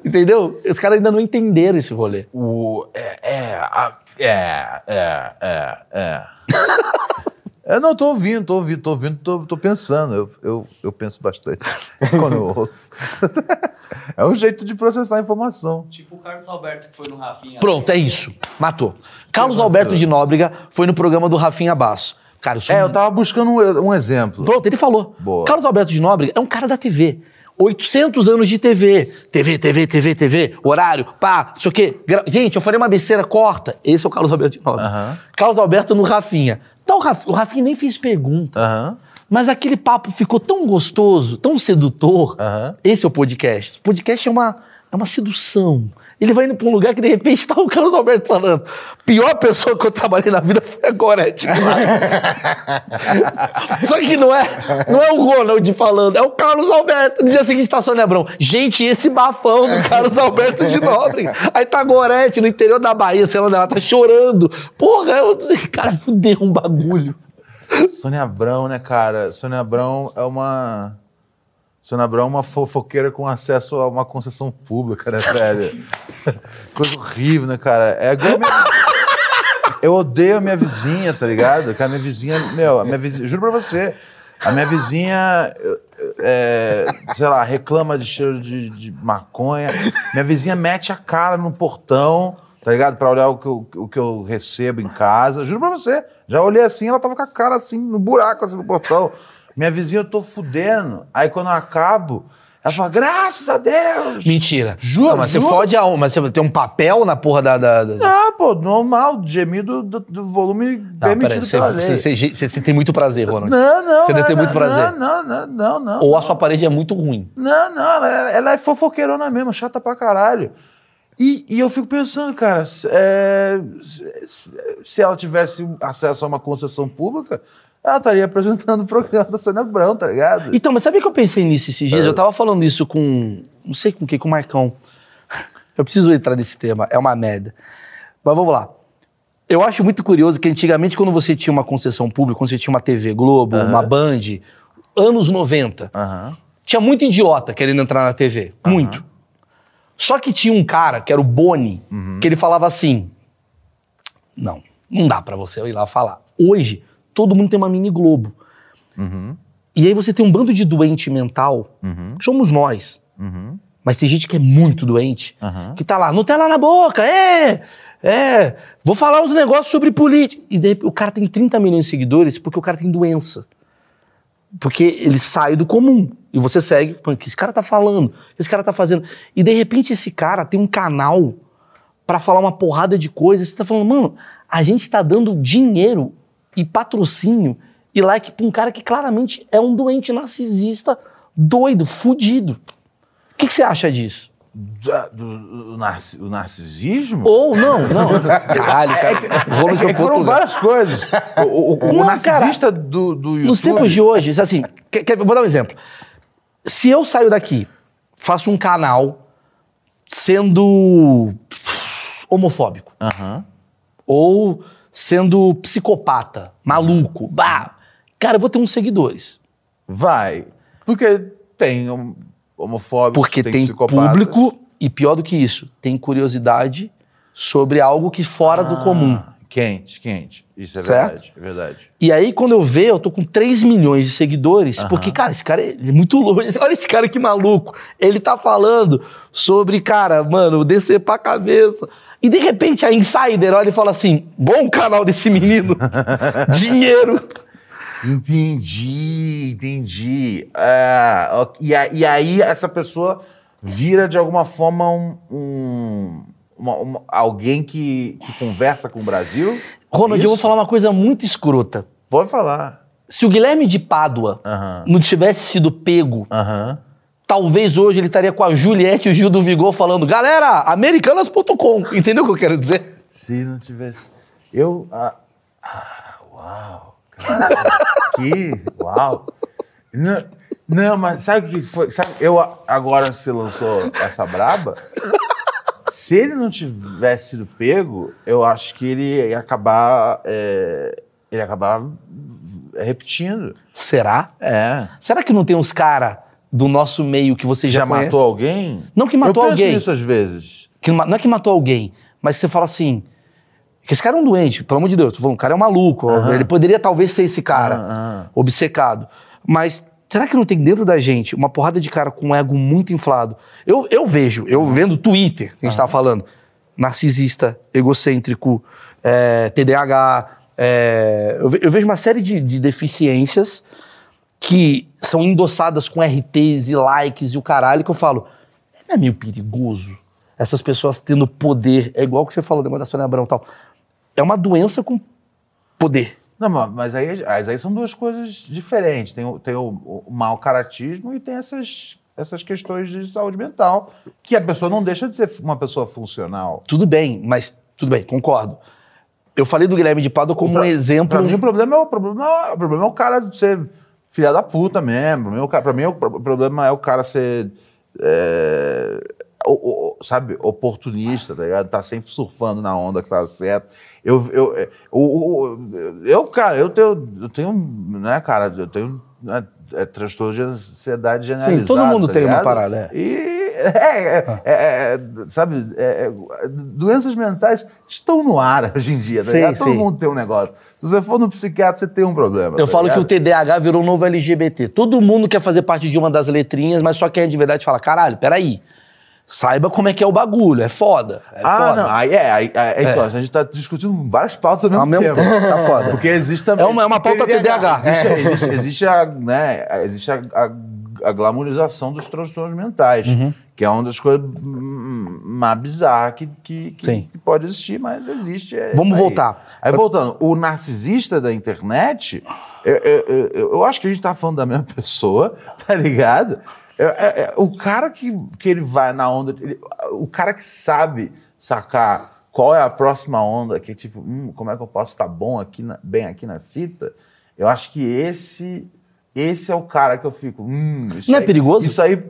Entendeu? Os caras ainda não entenderam esse rolê. O, é, é, a- é, é, é, é. Eu não tô ouvindo, tô ouvindo, tô ouvindo, tô, tô pensando. Eu, eu, eu penso bastante quando eu ouço. É um jeito de processar a informação. Tipo o Carlos Alberto que foi no Rafinha. Pronto, é isso. Matou. Carlos Alberto de Nóbrega foi no programa do Rafinha Basso. Cara, isso É, eu tava buscando um, um exemplo. Pronto, ele falou. Boa. Carlos Alberto de Nóbrega é um cara da TV. 800 anos de TV. TV, TV, TV, TV, horário, pá, não sei o quê. Gra- Gente, eu falei uma besteira, corta. Esse é o Carlos Alberto de Nóbrega. Aham. Carlos Alberto no Rafinha. Então, o Rafinha, nem fez pergunta. Aham. Mas aquele papo ficou tão gostoso, tão sedutor. Aham. Esse é o podcast. O podcast é uma, é uma sedução. Ele vai indo pra um lugar que de repente tá o Carlos Alberto falando. Pior pessoa que eu trabalhei na vida foi a Gorete. Só que não é, não é o Ronald falando, é o Carlos Alberto. No dia seguinte tá a Sônia Abrão. Gente, esse bafão do Carlos Alberto de Nóbrega. Aí tá a Gorete no interior da Bahia, sei lá onde ela tá chorando. Porra, eu, cara, fudeu um bagulho. Sônia Abrão, né, cara? Sônia Abrão é uma. Sônia Abrão é uma fofoqueira com acesso a uma concessão pública, né, velho? Coisa horrível, né, cara? É minha... Eu odeio a minha vizinha, tá ligado? Que a minha vizinha, meu, a minha vizinha, juro pra você, a minha vizinha, é, sei lá, reclama de cheiro de, de maconha. Minha vizinha mete a cara no portão, tá ligado? Pra olhar o que, eu, o que eu recebo em casa. Juro pra você. Já olhei assim, ela tava com a cara assim, no buraco, assim, no portão. Minha vizinha, eu tô fudendo. Aí quando eu acabo, ela fala, graças a Deus! Mentira. Juro, Não, mas você juro. fode aonde? Mas você tem um papel na porra da. da, da... Ah, pô, normal, gemido do, do volume Não, peraí, você, você, você- você- você tem muito prazer, Ronald. Não, não. Você deve ter não, muito prazer. Não, não, não, não. Ou não. a sua parede é muito ruim. Não, não, ela, ela é fofoqueirona mesmo, chata pra caralho. E, e eu fico pensando, cara, é, se ela tivesse acesso a uma concessão pública, ela estaria apresentando o programa da Sônia Abrão, tá ligado? Então, mas sabe que eu pensei nisso esses É. dias? Eu tava falando isso com. Não sei com quem, com o Marcão. Eu preciso entrar nesse tema, é uma merda. Mas vamos lá. Eu acho muito curioso que antigamente, quando você tinha uma concessão pública, quando você tinha uma TV Globo, uma Band, anos 90, Aham. tinha muito idiota querendo entrar na TV. Muito. Só que tinha um cara, que era o Boni, que ele falava assim: Não, não dá pra você ir lá falar. Hoje, todo mundo tem uma mini Globo. E aí você tem um bando de doente mental, que somos nós. Mas tem gente que é muito doente, que tá lá, Nutella na boca, é, é, vou falar uns negócios sobre política. E de repente, o cara tem 30 milhões de seguidores porque o cara tem doença. Porque ele sai do comum. E você segue, o que esse cara tá falando? O que esse cara tá fazendo? E de repente esse cara tem um canal pra falar uma porrada de coisas. Você tá falando, mano, a gente tá dando dinheiro e patrocínio e like pra um cara que claramente é um doente narcisista, doido, fudido. O que, que você acha disso? Da- do, do narci- o narcisismo? Ou não, não. Caralho, cara. É de que foram várias coisas. O, o- o Não, narcisista do, do YouTube... Nos tempos de hoje, assim, quer- quer- vou dar um exemplo. Se eu saio daqui, faço um canal sendo homofóbico Aham. ou sendo psicopata, maluco, bah, cara, eu vou ter uns seguidores. Vai. Porque tem hom- homofóbicos, Porque tem, psicopatas. público e pior do que isso, tem curiosidade sobre algo que fora do comum. Ah, Quente, quente. Isso é Certo? verdade, é verdade. E aí, quando eu vejo, eu tô com 3 milhões de seguidores, porque, cara, esse cara é muito louco. Olha esse cara que maluco. Ele tá falando sobre, cara, mano, descer pra cabeça. E de repente a Insider olha e fala assim: bom canal desse menino. Dinheiro. Entendi, entendi. É, e, e aí essa pessoa vira de alguma forma um, um- uma- uma- alguém que, que conversa com o Brasil? Ronald, eu vou Isso? falar uma coisa muito escrota. Pode falar. Se o Guilherme de Pádua não tivesse sido pego. Talvez hoje ele estaria com a Juliette e o Gil do Vigor falando: galera, americanas.com. Entendeu o que eu quero dizer? Se não tivesse. Eu. Ah, ah, uau! Cara, que. Uau! Não, não, mas sabe o que foi? Sabe, eu agora se lançou essa braba. Se ele não tivesse sido pego, eu acho que ele ia acabar. é, ele ia acabar repetindo. Será? É. Será que não tem uns cara do nosso meio que você já, Já, conhece? matou alguém? Não que matou eu penso alguém. nisso às vezes. Que não, não é que matou alguém, mas você fala assim. Que esse cara é um doente, pelo amor de Deus. Tô falando, o cara é um maluco. Ele poderia talvez ser esse cara, obcecado. Mas será que não tem dentro da gente uma porrada de cara com um ego muito inflado? Eu, eu vejo, eu vendo o Twitter, que a gente tava falando, narcisista, egocêntrico, é, TDAH. é, eu vejo uma série de, de deficiências que são endossadas com RTs e likes e o caralho, que eu falo, não é meio perigoso essas pessoas tendo poder, é igual que você falou, da Sônia Abrão e tal. É uma doença com poder. Não, ma- mas aí, mas aí são duas coisas diferentes. Tem, o, tem o, o mau caratismo e tem essas, essas questões de saúde mental, que a pessoa não deixa de ser uma pessoa funcional. Tudo bem, mas tudo bem, concordo. Eu falei do Guilherme de Pádua como um Pra- exemplo. Pra mim, o problema é o problema, o problema é o cara ser filha da puta mesmo. Pra mim, o cara, pra mim, o pro- problema é o cara ser. é, o- o- sabe, oportunista, tá ligado? Tá sempre surfando na onda que tá certo. Eu, eu, é, o- o- eu, cara, eu tenho, eu tenho, né, cara, eu tenho né, é, transtorno de ansiedade generalizado. todo mundo tá tem uma ligado? parada, é. E, é, é, é, é, sabe, é, é, doenças mentais estão no ar hoje em dia, tá Sim, ligado? Todo sim. mundo tem um negócio. Se você for no psiquiatra, você tem um problema. Eu tá falo que o ligado? TDAH virou um novo LGBT. Todo mundo quer fazer parte de uma das letrinhas, mas só quem é de verdade fala: caralho, peraí. Saiba como é que é o bagulho, é foda. É Ah, foda. não. Aí é. Aí, aí- então, a gente tá discutindo várias pautas ao mesmo, Ao mesmo tempo. tempo, tá foda. Porque existe também. É uma- é uma pauta TDAH. Existe, existe, existe a, né, existe a, a, a glamorização dos transtornos mentais, Uhum. que é uma das coisas hum, mais bizarras que, que, que- que pode existir, mas existe. é Vamos aí. voltar. Aí voltando, o narcisista da internet, eu, eu, eu- eu acho que a gente tá falando da mesma pessoa, tá ligado? É- é- é o cara que, que ele vai na onda, ele- o cara que sabe sacar qual é a próxima onda, que é tipo, hum, como é que eu posso estar bom aqui, na- bem aqui na fita, eu acho que esse, esse é o cara que eu fico, hum, Não é aí- perigoso? Isso aí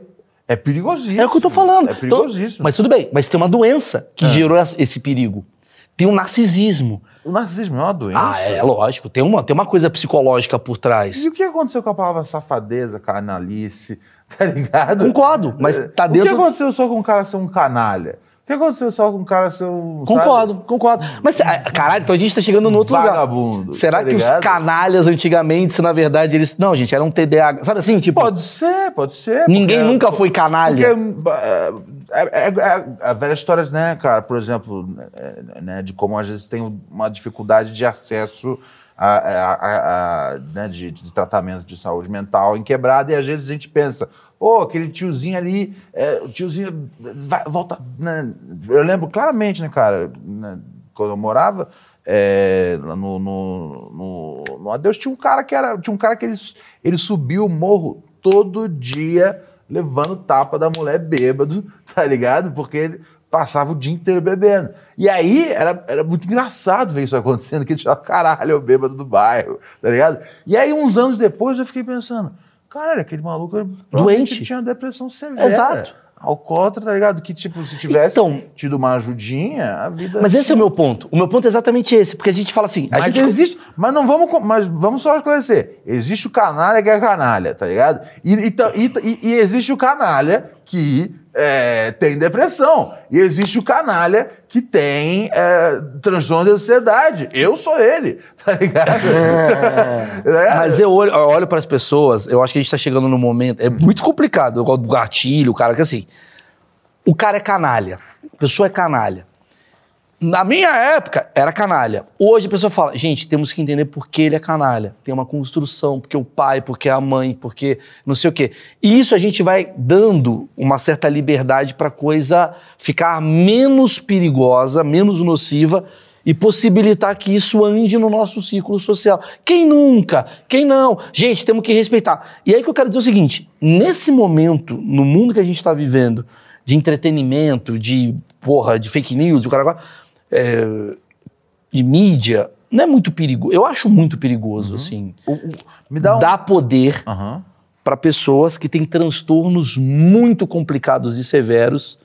é perigosíssimo. É o que eu tô falando. É perigosíssimo. Então, mas tudo bem, mas tem uma doença que gerou essa- esse perigo. Tem um narcisismo. O narcisismo é uma doença. Ah, é lógico. Tem uma, tem uma coisa psicológica por trás. E o que aconteceu com a palavra safadeza, canalice, tá ligado? Concordo, mas tá O dentro- que aconteceu só com o cara ser um canalha? O que aconteceu só com o cara ser um. Concordo, concordo. Mas, ah, caralho, então a gente tá chegando no outro Vagabundo, lugar. Será tá que os ligado? canalhas antigamente, se na verdade eles. Não, gente, era um TDAH. Sabe assim, tipo. Pode ser, pode ser. Ninguém porque- nunca foi canalha. Porque é, é- é- é a velha história, né, cara, por exemplo, é, né, de como às vezes tem uma dificuldade de acesso a, a- a- a, né, de, de tratamento de saúde mental em quebrada, e às vezes a gente pensa, pô, aquele tiozinho ali, é, o tiozinho vai- volta. né? Eu lembro claramente, né, cara, né, quando eu morava. é, no, no, no, no Adeus tinha um cara que era. Tinha um cara que ele, ele subiu o morro todo dia levando tapa da mulher bêbado, tá ligado? Porque ele passava o dia inteiro bebendo. E aí era, era muito engraçado ver isso acontecendo, que ele tinha caralho, o bêbado do bairro, tá ligado? E aí, uns anos depois, eu fiquei pensando, caralho, aquele maluco Doente. tinha depressão severa. Exato. Alcoólatra, tá ligado? Que, tipo, se tivesse Então- tido uma ajudinha, a vida. Mas esse é o meu ponto. O meu ponto é exatamente esse, porque a gente fala assim. A Mas gente... existe. Mas não vamos. Mas vamos só esclarecer. Existe o canalha que é canalha, tá ligado? E, e, e- e existe o canalha que é, tem depressão. E existe o canalha que tem é, transtorno de ansiedade. Eu sou ele, tá ligado? É. Mas eu olho, eu olho para as pessoas, eu acho que a gente tá chegando num momento. É muito complicado. Eu gosto do gatilho, o cara que assim. O cara é canalha. A pessoa é canalha. Na minha época, era canalha. Hoje a pessoa fala, gente, temos que entender por que ele é canalha. Tem uma construção, porque o pai, porque a mãe, porque não sei o quê. E isso a gente vai dando uma certa liberdade pra coisa ficar menos perigosa, menos nociva e possibilitar que isso ande no nosso círculo social. Quem nunca? Quem não? Gente, temos que respeitar. E aí que eu quero dizer o seguinte: nesse momento, no mundo que a gente está vivendo, de entretenimento, de porra, de fake news, o cara agora, é, de mídia, não é muito perigoso. Eu acho muito perigoso, assim, O- o- me dá um. dar poder Aham. para pessoas que têm transtornos muito complicados e severos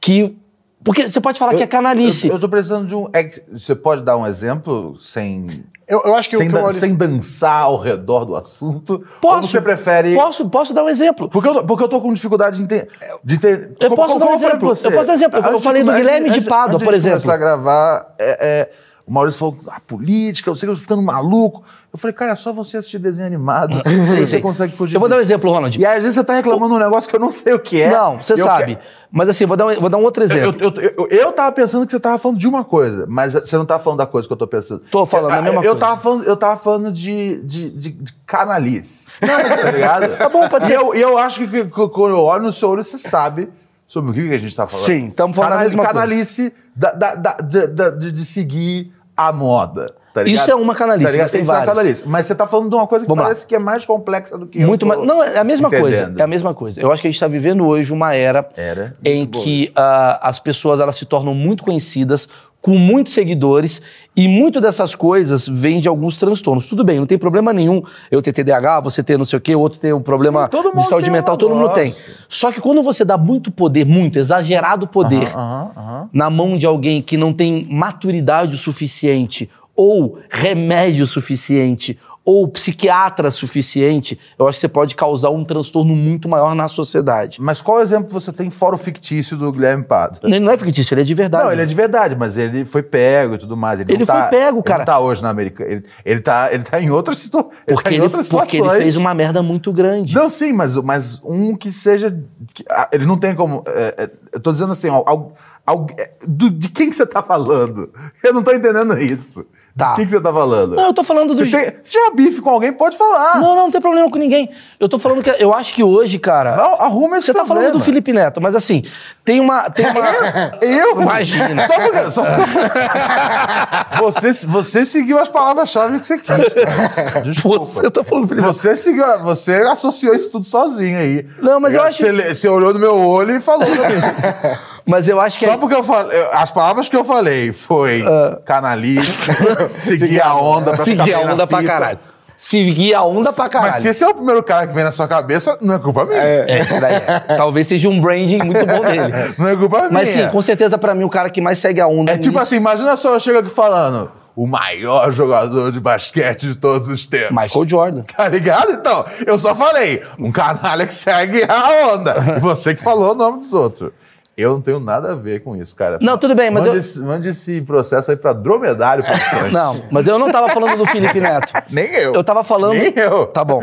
que porque você pode falar que é canalice. Eu, eu tô precisando de um. é você pode dar um exemplo sem. Eu, eu acho que Sem, o que Maurício... sem dançar ao redor do assunto? Posso? Ou você prefere. Posso, posso dar um exemplo? Porque eu, porque eu tô com dificuldade de ter. De ter Eu posso dar um eu falei exemplo. Eu posso dar um exemplo. Eu falei do Guilherme de antes- Pádua, antes por de exemplo. começar a gravar, é, é, o Maurício falou, a política, eu sei que eu tô ficando maluco. Eu falei, cara, é só você assistir desenho animado. Você consegue fugir Eu vou dar um exemplo, Ronald. E aí, às vezes você tá reclamando um negócio que eu não sei o que é. Não, você eu sabe. Mas assim, vou dar um, vou dar um outro Eu, exemplo. eu, eu, eu tava pensando que você tava falando de uma coisa, mas você não tava falando da coisa que eu tô pensando. Tô falando a eu, mesma eu coisa. Tava falando, eu tava falando de, de, de, de canalice. tá ligado? Tá bom, pode E ser. eu, e eu acho que, que- que quando eu olho no seu olho, você sabe sobre o que, a gente tá falando. Sim, tamo falando a mesma coisa. Canalice da, da, da- da- da- de, de seguir a moda. Tá? Isso é uma canalice, Tá tem Isso é várias. canalice. Mas você tá falando de uma coisa que Vamos lá. parece que é mais complexa do que Muito eu mais. Não, é a mesma coisa. entendendo. É a mesma coisa. Eu acho que a gente está vivendo hoje uma era, Era. em que ah, as pessoas elas se tornam muito conhecidas, com muitos seguidores, e muito dessas coisas vêm de alguns transtornos. Tudo bem, não tem problema nenhum eu ter TDAH, você ter não sei o quê, outro ter um problema de saúde tem um mental, todo mundo tem. Só que quando você dá muito poder, muito exagerado poder, na mão de alguém que não tem maturidade o suficiente, ou remédio suficiente, ou psiquiatra suficiente, eu acho que você pode causar um transtorno muito maior na sociedade. Mas qual exemplo você tem fora o fictício do Guilherme Pado? Ele não é fictício, ele é de verdade. Não, ele é de verdade, mas ele foi pego e tudo mais. Ele, Ele não tá, foi pego, ele cara. não tá hoje na América. Ele, ele, tá, ele tá em outra situação. Ele porque, tá em ele, outras porque ele situações. fez uma merda muito grande. Não, sim, mas, mas um que seja. que- ah, ele não tem como. é, é, eu tô dizendo assim, ó, al- é, do- de quem que você tá falando? Eu não tô entendendo isso. Tá. De quem que você tá falando? Não, eu tô falando do. se, tem, bife com alguém, pode falar. Não, não, não tem problema com ninguém. Eu tô falando que. Eu acho que hoje, cara. Não, arruma esse Você tá falando problema. do Felipe Neto, mas assim, tem uma. Tem uma Eu? Imagina. Só porque, só- você, você seguiu as palavras-chave que você quis. Desculpa. Você tá falando do Felipe Neto. Você seguiu, você associou isso tudo sozinho aí. Não, mas eu acho- Você, você olhou no meu olho e falou pra mim. Mas eu acho que. Só porque eu falei. As palavras que eu falei foi canalice, seguir a onda pra Seguir a onda pra caralho. Seguir a onda pra caralho. Mas se esse é o primeiro cara que vem na sua cabeça, não é culpa minha. É, isso daí é. Talvez seja um branding muito bom dele. Não é culpa minha. Mas sim, com certeza pra mim o cara que mais segue a onda É tipo nisso- assim, imagina só eu chego aqui falando o maior jogador de basquete de todos os tempos. Michael Jordan. Tá ligado? Então, eu só falei, um canalha que segue a onda. Você que falou o nome dos outros. Eu não tenho nada a ver com isso, cara. Não, tudo bem, mas mande eu- Esse, mande esse processo aí pra dromedário. Produções. Não, mas eu não tava falando do Felipe Neto. Nem eu. Eu tava falando. Nem eu. Tá bom.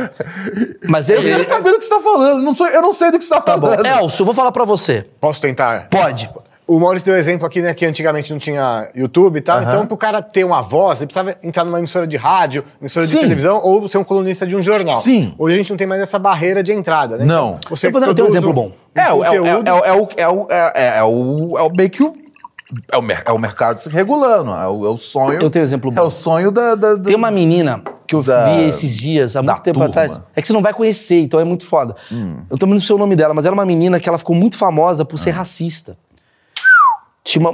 Mas Eu ele. quero saber do que você tá falando. Não sou, eu não sei do que você tá Tá bom. falando. Elcio, eu vou falar pra você. Posso tentar? Pode. O Maurício deu exemplo aqui, né, que antigamente não tinha YouTube e tal. Então, pro cara ter uma voz, ele precisava entrar numa emissora de rádio, emissora Sim. de televisão ou ser um colunista de um jornal. Sim. Hoje a gente não tem mais essa barreira de entrada, né? Não. Então, Você eu tenho um exemplo bom. É, o- é, o- é, o- é, o- é, o- é, o- é, o. É o meio que o. É o, é o mercado se regulando. É o, é o sonho. Eu tenho um exemplo bom. É o sonho da. da- da- Tem uma menina que eu Da- vi esses dias, há muito tempo turma. atrás. É que você não vai conhecer, então é muito foda. Eu também não sei o nome dela, mas era uma menina que ela ficou muito famosa por ser racista. Tinha uma,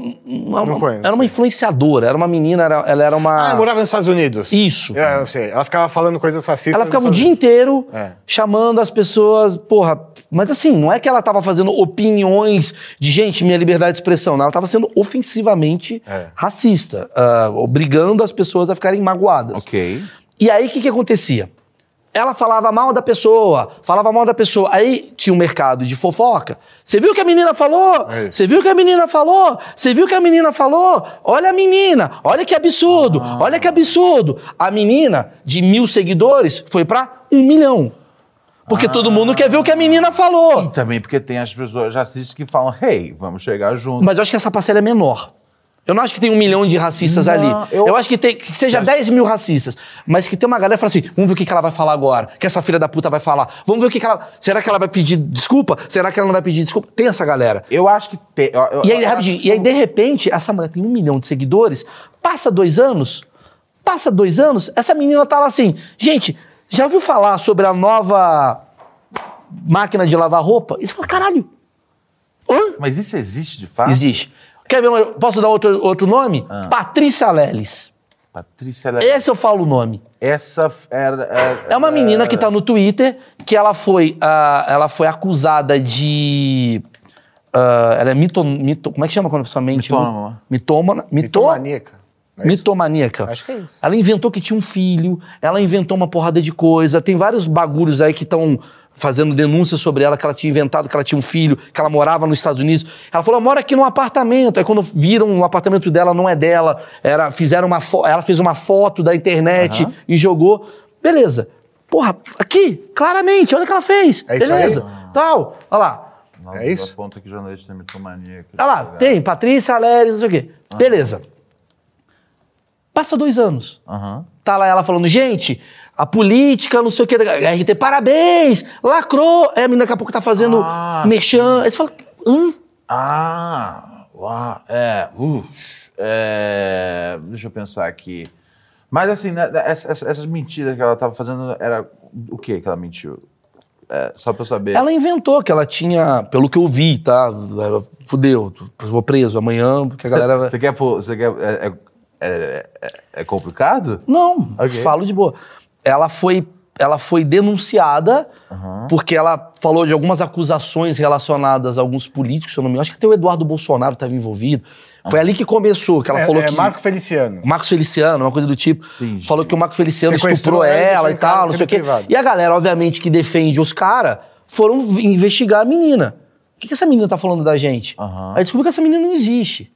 uma- conheço. era uma influenciadora, era uma menina, era- ela era uma. Ah, morava nos Estados Unidos. Isso. É, eu sei. Ela ficava falando coisas racistas. Ela ficava o dia inteiro É. chamando as pessoas, porra. Mas assim, não é que ela tava fazendo opiniões de gente, minha liberdade de expressão. Não, ela tava sendo ofensivamente É. racista, ah, obrigando as pessoas a ficarem magoadas. Ok. E aí o que, que acontecia? Ela falava mal da pessoa, falava mal da pessoa. Aí tinha um mercado de fofoca. Você viu o que a menina falou? É. Você viu o que a menina falou? Você viu o que a menina falou? Olha a menina, olha que absurdo, Ah. olha que absurdo. A menina de mil seguidores foi pra um milhão. Porque todo mundo quer ver o que a menina E falou. também porque tem as pessoas já assistem que falam, hey, vamos chegar juntos. Mas eu acho que essa parcela é menor. Eu não acho que tem um milhão de racistas Não, ali. Eu... eu- acho que, tem, que seja Você 10 mil racistas. Mas que tem uma galera que fala assim: vamos ver o que, que ela vai falar agora. Que essa filha da puta vai falar. Vamos ver o que, que ela. Será que ela vai pedir desculpa? Será que ela não vai pedir desculpa? Tem essa galera. Eu acho que tem. eu- E aí, rapidinho, e aí, de repente, essa mulher tem um milhão de seguidores, passa dois anos, passa dois anos, essa menina tá lá assim, gente, já ouviu falar sobre a nova máquina de lavar roupa? E você fala, caralho, hã? Mas isso existe de fato? Existe. Quer ver, uma- posso dar outro, outro nome? Ah. Patrícia Leles. Patrícia, ela... Esse eu falo o nome. essa era. era- É uma menina que tá no Twitter, que ela foi, ah, ela foi acusada de... ah, ela é mito, mito... Como é que chama quando a pessoa mente? Mitômana. Mitômana. Mito, Mitomaníaca. É? Mitomaníaca. Acho que é isso. Ela inventou que tinha um filho, ela inventou uma porrada de coisa. Tem vários bagulhos aí que estão fazendo denúncias sobre ela, que ela tinha inventado que ela tinha um filho, que ela morava nos Estados Unidos. Ela falou, mora aqui num apartamento. Aí quando viram o apartamento dela, não é dela. Era, fizeram uma ela fez uma foto da internet e jogou. Beleza. Porra, aqui, claramente, olha o que ela fez. É isso Beleza. Tal. Olha lá. Não, É isso? Aponta que jornalista é mitomaníaco. Olha lá, tem Patrícia Aléres, não sei o quê. Beleza. Passa dois anos. Aham. Tá lá ela falando, gente, a política, não sei o que, RT, parabéns, lacrou. Aí a menina daqui a pouco tá fazendo Ah, mexão. Aí você fala, hum? Ah, uau, é, uh, é, deixa eu pensar aqui. Mas assim, né, essa- essa- essas, mentiras que ela tava fazendo, era o que que ela mentiu? É, só pra eu saber. Ela inventou que ela tinha, pelo que eu vi, tá? Fudeu, vou preso amanhã, porque a galera. Você quer você quer, é, é, é, é complicado? Não, Ok. falo de boa. Ela foi, ela foi denunciada porque ela falou de algumas acusações relacionadas a alguns políticos, se eu não me engano. Acho que até o Eduardo Bolsonaro estava envolvido. Foi ali que começou, que ela é, falou é que. Marco Feliciano. Marcos Feliciano, uma coisa do tipo. Entendi. Falou que o Marcos Feliciano Sequestrou estuprou ela e e tal, não sei o quê. E a galera, obviamente, que defende os caras, foram investigar a menina. O que, que essa menina tá falando da gente? Aham. Aí descobriu que essa menina não existe.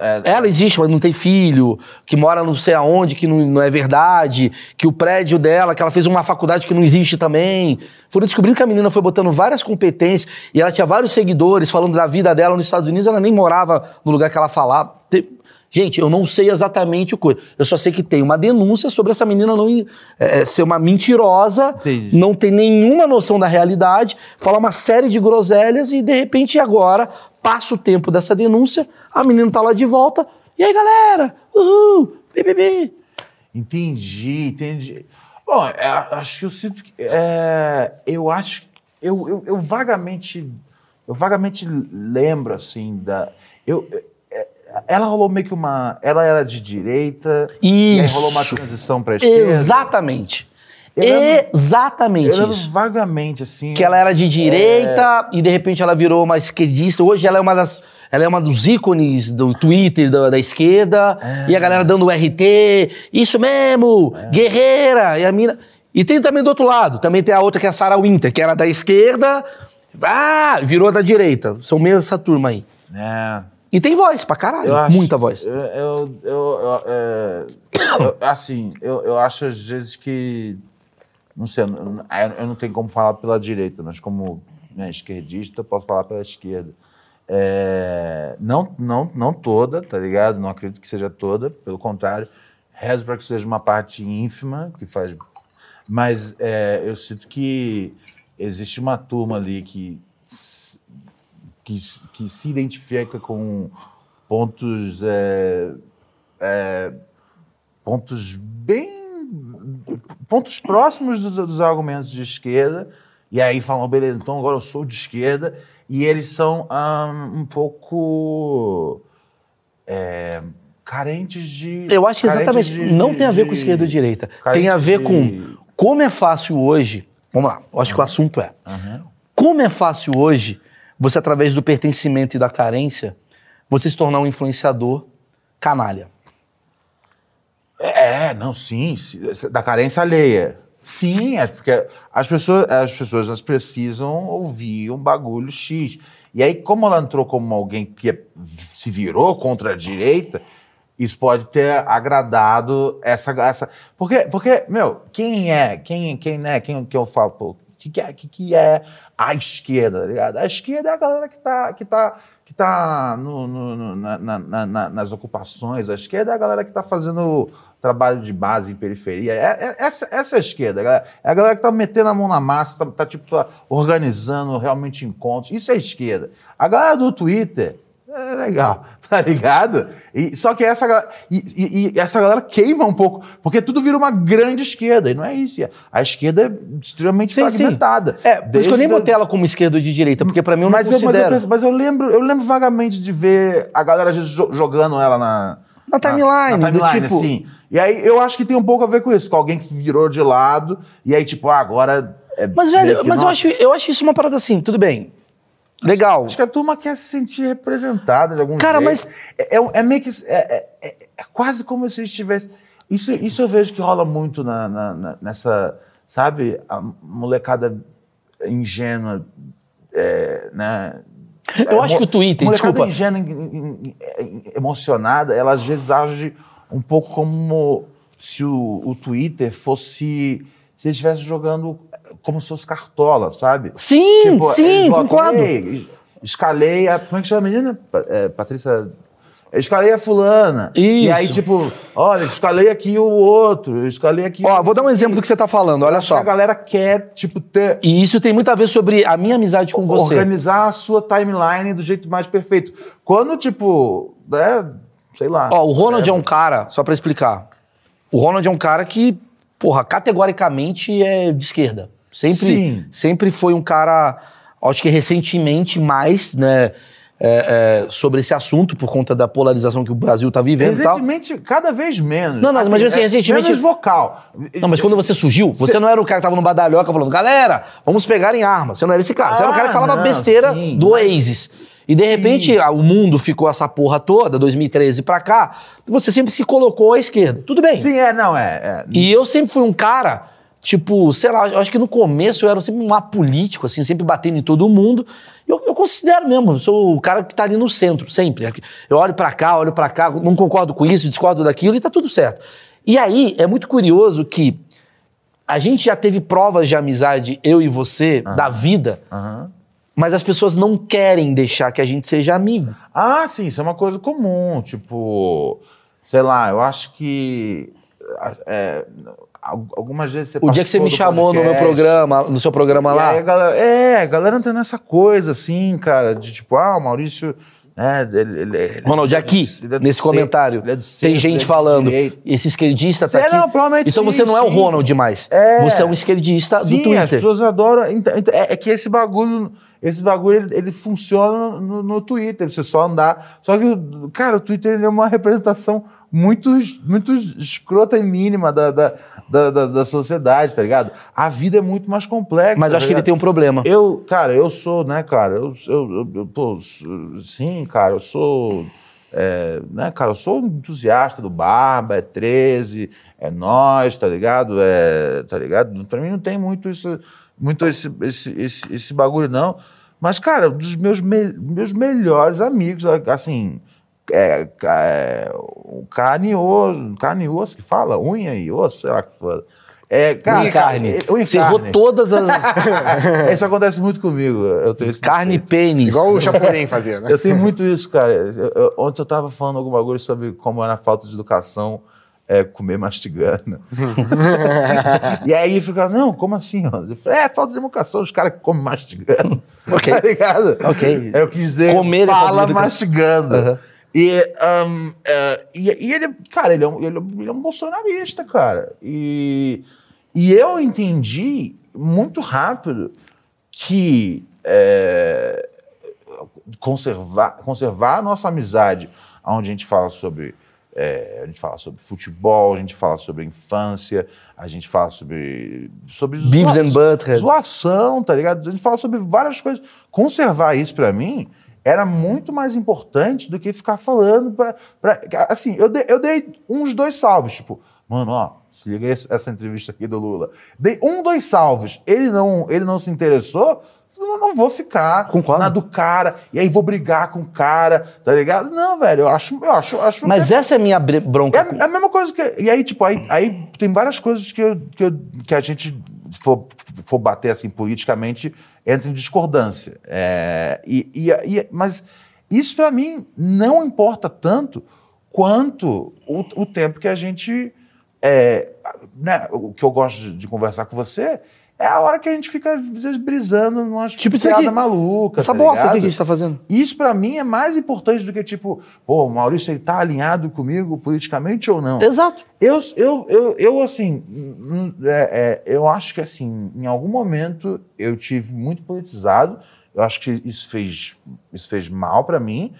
É- Ela existe, mas não tem filho, que mora não sei aonde, que não, não é verdade, que o prédio dela, que ela fez uma faculdade que não existe também. Foram descobrindo que a menina foi botando várias competências e ela tinha vários seguidores falando da vida dela nos Estados Unidos, ela nem morava no lugar que ela falava. Te- Gente, eu não sei exatamente o coisa. Eu só sei que tem uma denúncia sobre essa menina não é, é, ser uma mentirosa, Entendi. não ter nenhuma noção da realidade, falar uma série de groselhas e, de repente, agora, passa o tempo dessa denúncia, a menina tá lá de volta. E aí, galera? Uhul! BBB! Entendi, entendi. Bom, é, acho que eu sinto que. é, eu acho. Eu, eu, eu vagamente. Eu vagamente lembro, assim, da. Eu, ela rolou meio que uma. Ela era de direita. E aí Isso. rolou uma transição pra esquerda. Exatamente. Eu lembro- Exatamente Eu lembro isso. vagamente, assim. Que ela era de direita e de repente ela virou uma esquerdista. Hoje ela é uma das. Ela é uma dos ícones do Twitter da, da esquerda. E a galera dando RT. Isso mesmo! Guerreira! E a mina. E tem também do outro lado. Também tem a outra que é a Sarah Winter, que era da esquerda. Ah! Virou da direita. São meio essa turma aí. É. E tem voz pra caralho. Acho- Muita voz. Eu, eu, eu- é, eu- assim, eu, eu acho às vezes que. Não sei, eu, não- eu não tenho como falar pela direita, mas como né, esquerdista, eu posso falar pela esquerda. É, não, não, não toda, tá ligado? Não acredito que seja toda, pelo contrário. Rezo para que seja uma parte ínfima, que faz. Mas é, eu sinto que existe uma turma ali que que, que se identifica com pontos é, é, pontos bem pontos próximos dos, dos argumentos de esquerda e aí falam beleza então agora eu sou de esquerda e eles são ah, um pouco é, carentes de Eu acho que exatamente. de- não de- tem a ver com de- esquerda ou direita. Tem a ver com como é fácil hoje. Vamos lá, eu acho que o assunto é. Como é fácil hoje você, através do pertencimento e da carência, você se tornar um influenciador canalha. É, não, sim, da carência alheia. Sim, é porque as pessoas, as pessoas elas precisam ouvir um bagulho X. E aí, como ela entrou como alguém que é- se virou contra a direita, isso pode ter agradado essa. essa porque, porque, meu, quem é? Quem, quem, né? Quem, que eu falo, pô, que, que, é, que, que é a esquerda, tá ligado? A esquerda é a galera que tá, que tá, que tá no- no- no- na- na- na- na- nas ocupações, a esquerda é a galera que tá fazendo trabalho de base em periferia. É, é- essa, essa é a esquerda, galera- é a galera que tá metendo a mão na massa, tá, tá, tipo, tá organizando realmente encontros. Isso é esquerda. A galera do Twitter. É legal, tá ligado? E, só que essa galera, e, e- e essa galera queima um pouco, porque tudo vira uma grande esquerda, e não é isso. A esquerda é extremamente Sim, sim. fragmentada. É, por isso que eu nem botei ela como esquerda ou de direita, porque pra mim eu não mas, eu, mas, eu considero. penso- mas eu lembro, eu lembro vagamente de ver a galera jogando ela na, Na timeline, na do timeline, tipo- assim. E aí eu acho que tem um pouco a ver com isso, com alguém que virou de lado, e aí, tipo, ah, agora. É Mas, velho, mas eu acho, eu acho isso uma parada assim, tudo bem. Legal. Acho que a turma quer se sentir representada de algum Cara, jeito. mas- É, é- é meio que. É, é- é- é quase como se estivesse. Isso, isso eu vejo que rola muito na, na- na- nessa. Sabe? A molecada ingênua. é, né? Eu acho que o Twitter, molecada desculpa. ingênua, em- em- em- emocionada, ela às vezes age um pouco como se o, o Twitter fosse. Se ele estivesse jogando como se fosse cartola, sabe? Sim, sim, eles botam, concordo. "Ei, escalei a. Como é que chama a menina? É, Patrícia. Escalei a fulana. E Isso. aí, tipo, olha, escalei aqui o outro, escalei aqui. Ó, vou dar um exemplo do que você tá falando, olha só. A galera quer, tipo, ter. E isso tem muito a ver sobre a minha amizade com você. Organizar a sua timeline do jeito mais perfeito. Quando, tipo, né, sei lá. Ó, o Ronald é um cara, só pra explicar. O Ronald é um cara que, porra, categoricamente é de esquerda. Sempre, Sim. sempre foi um cara, acho que recentemente mais, né, é, é, sobre esse assunto, por conta da polarização que o Brasil tá vivendo e tal. Recentemente, cada vez menos. Não, não, mas assim, recentemente- Menos vocal. Não, mas quando você surgiu, você não era o cara que tava no badalhoca falando, galera, vamos pegar em armas. Você não era esse cara. você era o cara que Ah, falava não, besteira sim, do mas- Oasis. E de repente ah, o mundo ficou essa porra toda, 2013 pra cá, você sempre se colocou à esquerda. Tudo bem. Sim, é, não, é. é. E eu sempre fui um cara, tipo, sei lá, eu acho que no começo eu era sempre um apolítico, assim, sempre batendo em todo mundo. Eu, eu considero mesmo, eu sou o cara que tá ali no centro, sempre. Eu olho pra cá, olho pra cá, não concordo com isso, discordo daquilo e tá tudo certo. E aí é muito curioso que a gente já teve provas de amizade, eu e você, da vida, Aham. mas as pessoas não querem deixar que a gente seja amigo. Ah, sim, isso é uma coisa comum. Tipo, sei lá, eu acho que. é, algumas vezes você O dia que você me do chamou no meu podcast, programa, no seu programa lá, aí a galera, é, a galera entra nessa coisa, assim, cara, de tipo, ah, o Maurício. Né, ele, ele- Ronald, ele é aqui, do- ele é do nesse centro, comentário, é do tem é gente de falando, esse esquerdista tá É, aqui. não, então sim, você não é o sim. Ronald mais. É. Você é um esquerdista do Sim, as Twitter. pessoas adoram. então, então, é, é que esse bagulho, esse bagulho, ele, ele funciona no, no Twitter. Você só andar. Só que, cara, o Twitter ele é uma representação muito, muito escrota e mínima da, da, da, da- da sociedade, tá ligado? A vida é muito mais complexa. Mas eu acho que ele tem um problema. Eu, cara, eu sou, né, cara, eu, eu, eu, eu pô, sim, cara, eu sou, é, né, cara, eu sou um entusiasta do Barba, é 13, é nós, tá ligado? É, tá ligado? Pra mim não tem muito isso, muito esse, esse, esse, esse bagulho, não. Mas, cara, dos meus, me- meus melhores amigos, assim, é, é, o carne e osso, carne e osso que fala, unha e osso, sei lá que for. É, cara, Unha e carne. é, unha Você errou carne. todas as. Isso acontece muito comigo. Eu tenho carne e pênis. Igual o Chapolin fazia, né? Eu tenho muito isso, cara. Eu- eu- ontem eu tava falando algum bagulho sobre como era a falta de educação é, comer mastigando. e aí fica, não, como assim? Eu falei, é, falta de educação, os caras que comem mastigando. Ok. Tá ligado? Ok. É, Eu quis dizer, Comer é fala mastigando. Aham. E, um, é, e, e ele, cara, ele é, um, ele, é ele é um bolsonarista, cara. E, e eu entendi muito rápido que é, conservar, conservar a nossa amizade, onde a gente fala sobre. É, a gente fala sobre futebol, a gente fala sobre infância, a gente fala sobre. sobre Beavis zoa- and Butthead. zoação, tá ligado? A gente fala sobre várias coisas. Conservar isso pra mim era muito mais importante do que ficar falando pra. pra- assim, eu dei, eu dei uns dois salves, tipo, mano, ó, se liga essa entrevista aqui do Lula. Dei um, dois salves. Ele não, ele não se interessou. Eu não vou ficar Concordo. na do cara, e aí vou brigar com o cara, tá ligado? Não, velho, eu acho, eu acho, acho Mas essa é a minha bronca. é, é a mesma coisa que. E aí, tipo, aí, aí tem várias coisas que, eu- que, eu- que a gente for, for bater assim politicamente entra em discordância. É, e, e, e- mas Isso pra mim não importa tanto quanto o, o tempo que a gente. é, né, o que eu gosto de, de conversar com você é a hora que a gente fica às vezes, brisando numa Tipo isso piada aqui. maluca. Essa tá bosta que a gente tá fazendo. Isso pra mim é mais importante do que tipo, pô, o Maurício ele tá alinhado comigo politicamente ou não? Exato. Eu, eu, eu, eu assim, é, é, eu acho que assim, em algum momento eu tive muito politizado. Eu acho que isso fez, isso fez mal pra mim.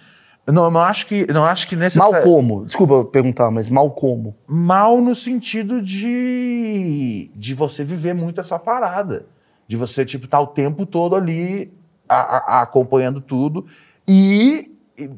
Eu não, eu não acho que, eu não acho que Mal necessariamente como? Desculpa eu perguntar, mas mal como? mal no sentido de, de você viver muito essa parada. De você, tipo, estar o tempo todo ali a- a- acompanhando tudo e, e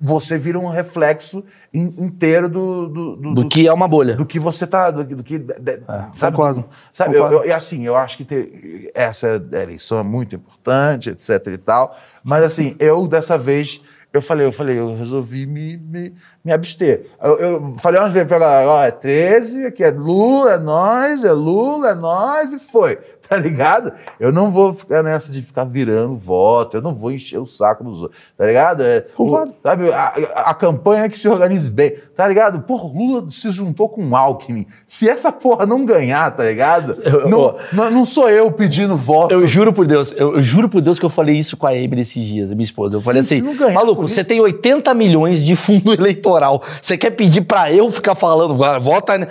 você vira um reflexo in- inteiro do, do, do, Do que é uma bolha. do que você tá. Do, do que. de- de- sabe? concordo. Sabe, eu, Concordo. eu- e assim, eu acho que ter, essa eleição é muito importante, etc e tal. Mas assim, eu dessa vez. Eu falei, eu falei, eu resolvi me, me, me abster. Eu, eu falei umas vezes pra galera, ó, é 13, aqui é Lula, é nós, é Lula, é nós, e foi. Tá ligado? Eu não vou ficar nessa de ficar virando voto, eu não vou encher o saco dos outros, tá ligado? É, Concordo. Sabe, a, a- campanha que se organize bem, tá ligado? Porra, o Lula se juntou com o Alckmin. Se essa porra não ganhar, tá ligado? Eu- não, não, não sou eu pedindo voto. Eu juro por Deus, eu, eu juro por Deus que eu falei isso com a Emily esses dias, a minha esposa. Eu Sim, falei assim, ganhar maluco, por você tem 80 milhões de fundo eleitoral. Você quer pedir pra eu ficar falando, "Ah, vota, né?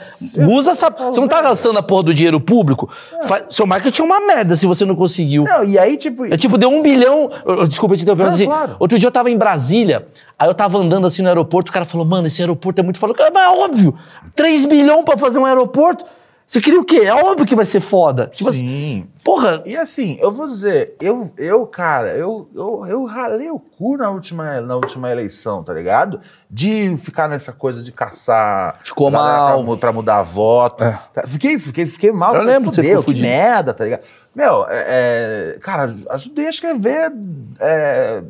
Usa essa. Você não tá gastando a porra do dinheiro público? Fa- Seu marketing é uma merda se você não conseguiu. Não, e aí, tipo. É tipo, deu um bilhão. Desculpa te interromper, mas assim, claro. outro dia eu tava em Brasília, aí eu tava andando assim no aeroporto, o cara falou, mano, esse aeroporto é muito. Eu falei, Mas é óbvio, 3 bilhões pra fazer um aeroporto. Você queria o quê? É óbvio que vai ser foda. Tipo assim, Sim. porra, E assim, eu vou dizer, eu, eu cara, eu, eu, eu ralei o cu na última, na última eleição, tá ligado? De ficar nessa coisa de caçar. Ficou mal. Pra, pra mudar voto. É. Tá, Fiquei, fiquei, fiquei mal. Eu lembro, você fudeu, ficou que merda, tá ligado? Meu, é, é, cara, ajudei a escrever. é,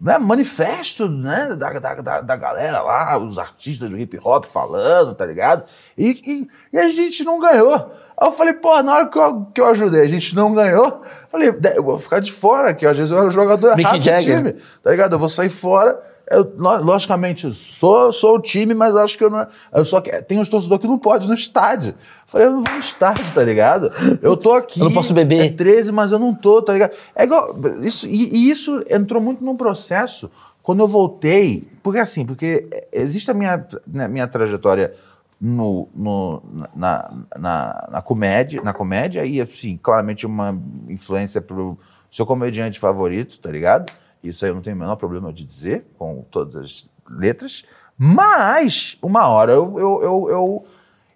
né, manifesto né, da, da, da, galera lá, os artistas do hip hop falando, tá ligado? E, e, e a gente não ganhou. Aí eu falei, pô, na hora que eu, que eu ajudei, a gente não ganhou. Falei, "De- eu vou ficar de fora aqui, às vezes eu era o jogador Mick errado do Jagger. time, tá ligado? Eu vou sair fora. Eu, lo- logicamente, sou, sou o time, mas acho que eu não. Eu só que, tem uns torcedores que não podem ir no estádio. Falei, eu não vou no estádio, tá ligado? Eu tô aqui. Eu não posso beber. É 13, mas eu não tô, tá ligado? É igual. Isso, e, e isso entrou muito num processo quando eu voltei. Porque assim, porque existe a minha, né, minha trajetória no, no- na, na, na comédia, na comédia, e assim, claramente uma influência pro seu comediante favorito, tá ligado? Isso aí eu não tenho o menor problema de dizer, com todas as letras. Mas, uma hora eu, eu, eu, eu,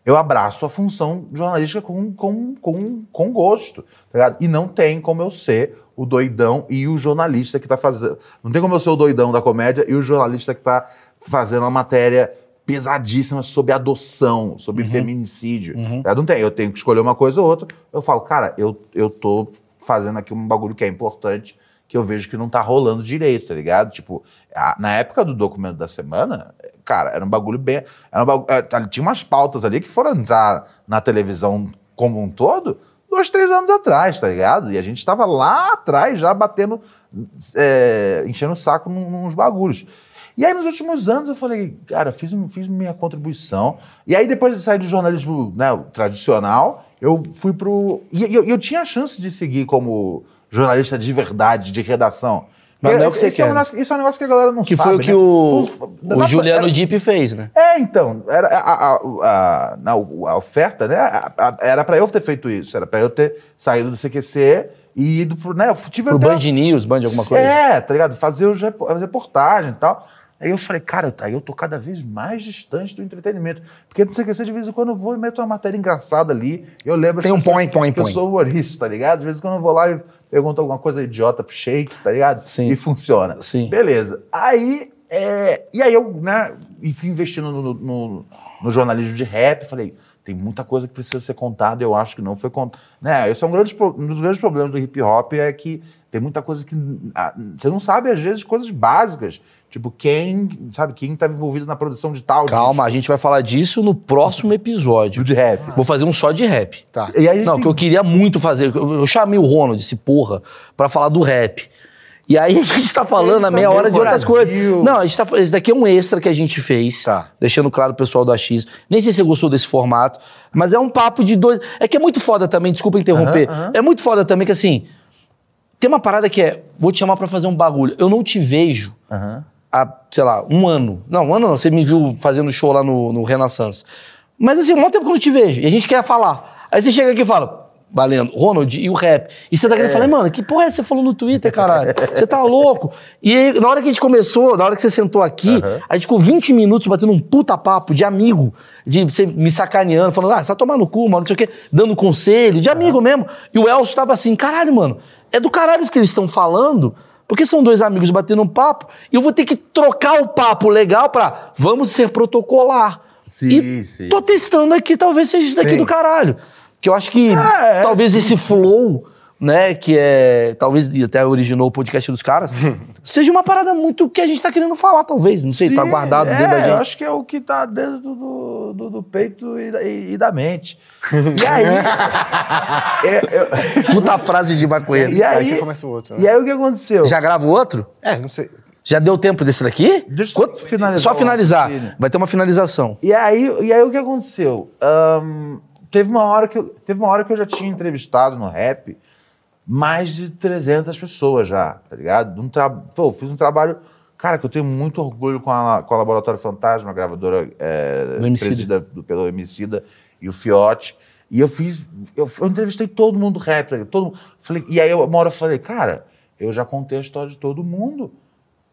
eu abraço a função jornalística com, com, com, com gosto, tá ligado? E não tem como eu ser o doidão e o jornalista que tá fazendo. Não tem como eu ser o doidão da comédia e o jornalista que tá fazendo uma matéria pesadíssima sobre adoção, sobre feminicídio. tá ligado? Não tem. Eu tenho que escolher uma coisa ou outra. Eu falo, cara, eu, eu tô fazendo aqui um bagulho que é importante, que eu vejo que não tá rolando direito, tá ligado? Tipo, a- na época do documento da semana, cara, era um bagulho bem. Um bagu- eh, tinha umas pautas ali que foram entrar na televisão como um todo dois, três anos atrás, tá ligado? E a gente tava lá atrás já batendo, é, enchendo o saco nos bagulhos. E aí, nos últimos anos, eu falei, cara, fiz, fiz minha contribuição. E aí, depois de sair do jornalismo né, tradicional, eu fui pro. E eu, eu tinha a chance de seguir como jornalista de verdade, de redação. Mas não é o que você esse é um quer. negócio- isso é um negócio que a galera não que sabe. foi o que né? o, o na- Juliano era- Dipp fez, né? é, então, era a, a, a, a oferta, né? era pra eu ter feito isso, era pra eu ter saído do CQC e ido pro, né? Eu tive Pro até- Band News, Band alguma coisa. É, tá ligado? Fazer os repo- as reportagens e tal. Aí eu falei, cara, aí eu tô cada vez mais distante do entretenimento. Porque no CQC, de vez em quando, eu vou e meto uma matéria engraçada ali. Eu lembro Tem um que point, point, que eu sou humorista, tá ligado? De vez em quando eu vou lá e pergunto alguma coisa idiota pro shake, tá ligado? Sim. E funciona. Sim. Beleza. Aí, é, e aí eu, né, e fui investindo no, no- no jornalismo de rap, falei, tem muita coisa que precisa ser contada, eu acho que não foi contada. Né, esse é um, grande, um dos grandes problemas do hip hop, é que tem muita coisa que ah, você não sabe, às vezes, coisas básicas. Tipo, quem, sabe, quem tá envolvido na produção de tal Calma, a gente vai falar disso no próximo episódio. disco de rap. Vou fazer um só de rap. Tá. E aí Não, tem- que eu queria muito fazer. Eu, chamei o Ronald, esse porra, pra falar do rap. E aí a gente tá falando a meia também, hora de outras coisas. Não, a gente tá, esse daqui é um extra que a gente fez, Tá. deixando claro o pessoal do AX. Nem sei se você gostou desse formato, mas é um papo de dois. É que é muito foda também, desculpa interromper. É muito foda também que assim. Tem uma parada que é, vou te chamar pra fazer um bagulho. Eu não te vejo Aham. Há, sei lá, um ano. Não, um ano não, você me viu fazendo show lá no, no Renaissance. Mas assim, um tempo que eu não te vejo. E a gente quer falar. Aí você chega aqui e fala, valendo, Ronald e o rap. E você tá querendo falar, mano, que porra é você falou no Twitter, caralho? Você tá louco? E aí, na hora que a gente começou, na hora que você sentou aqui, a gente ficou 20 minutos batendo um puta papo de amigo, de você me sacaneando, falando, ah, você tá tomando cu, mano, não sei o quê, dando conselho, de amigo mesmo. E o Elcio tava assim, caralho, mano, é do caralho isso que eles estão falando. Porque são dois amigos batendo um papo e eu vou ter que trocar o papo legal pra vamos ser protocolar. Sim, e sim. tô testando aqui, talvez seja isso daqui Sim. do caralho. Que eu acho que Ah, é, talvez esse flow, né, que é. Talvez até originou o podcast dos caras, seja uma parada muito que a gente tá querendo falar, talvez. Não sei, tá Sim, guardado é, dentro da Eu gente. acho que é o que tá dentro do, do, do peito e da, e- e da mente. E aí. é, eu- Puta frase de maconheiro. e Aí aí, você começa o outro, né? E aí o que aconteceu? Já grava o outro? É, não sei. Já deu tempo desse daqui? Deixa eu finalizar Só o finalizar. raciocínio. Vai ter uma finalização. E aí, e aí o que aconteceu? Ahn, teve, uma hora que eu, teve uma hora que eu já tinha entrevistado no rap mais de 300 pessoas já, tá ligado? Um tra... Pô, fiz um trabalho, cara, que eu tenho muito orgulho com a, com a Laboratório Fantasma, a gravadora é, Do presidida pelo Emicida e o Fiote. E eu fiz, eu, eu entrevistei todo mundo do rap, tá todo mundo. Falei, e aí eu- uma hora eu falei, cara, eu já contei a história de todo mundo.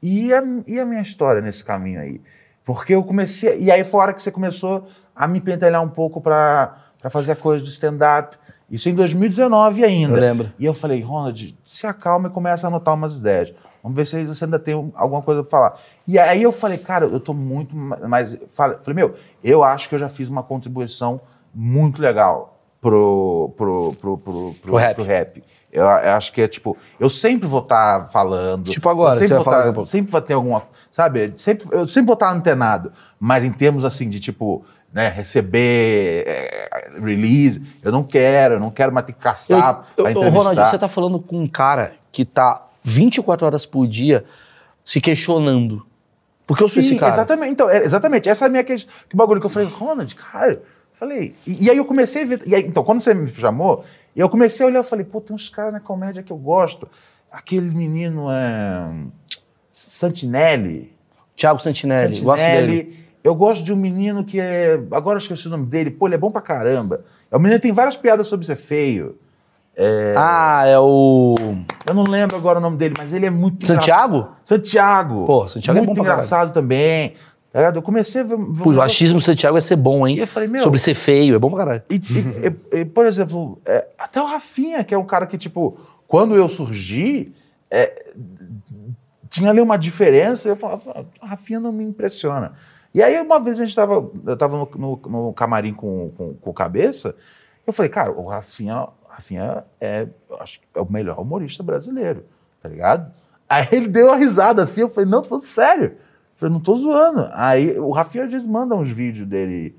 E a, e a minha história nesse caminho aí? Porque eu comecei. E aí foi a hora que você começou a me pentelhar um pouco para fazer a coisa do stand-up. Isso em 2019 ainda. Eu lembro. E eu falei, Ronald, se acalma e começa a anotar umas ideias. Vamos ver se você ainda tem um- alguma coisa para falar. E aí eu falei, cara, eu tô muito ma- mais. Falei, meu, eu acho que eu já fiz uma contribuição muito legal pro, pro, pro, pro, pro, Pro rap. pro rap. Eu, eu acho que é tipo, eu sempre vou estar falando. Tipo agora, eu sempre vou tá- sempre ter alguma. Sabe? Sempre, eu sempre vou estar antenado. Mas em termos assim de tipo, né, receber é, release, eu não quero, eu não quero mais ter que caçar Eu- eu- entrevistar. Ronald, você tá falando com um cara que tá 24 horas por dia se questionando. Porque eu sou Sim, esse cara. Exatamente. Então, é, exatamente. Essa é a minha questão. Que bagulho que eu falei, Ronald, cara. Falei. E, e aí eu comecei a ver. E aí, então, quando você me chamou, eu comecei a olhar e falei, pô, tem uns caras na comédia que eu gosto. Aquele menino é. Santinelli. Thiago Santinelli, gosto Santinelli. dele. Eu gosto de um menino que é. Agora eu esqueci o nome dele. Pô, ele é bom pra caramba. É um menino que tem várias piadas sobre ser feio. Ah, é o. Eu não lembro agora o nome dele, mas ele é muito Santiago? Santiago. Pô, Santiago é muito bom pra engraçado também. Tá? Eu comecei a ver. ver Pô, o achismo do Santiago ia ser bom, hein? E eu falei, meu- Sobre ser feio, é bom pra caralho. E, e- e- por exemplo, é, até o Rafinha, que é um cara que, tipo, quando eu surgi, é, tinha ali uma diferença, eu falava, "Ah, o Rafinha não me impressiona. E aí, uma vez a gente tava, eu tava no, no- no camarim com, com, com Cabeça, eu falei, cara, o Rafinha, Rafinha é, acho é o melhor humorista brasileiro, tá ligado? Aí ele deu uma risada assim, eu falei, não, tô falando sério. Eu falei, não tô zoando. Aí o Rafinha às vezes manda uns vídeos dele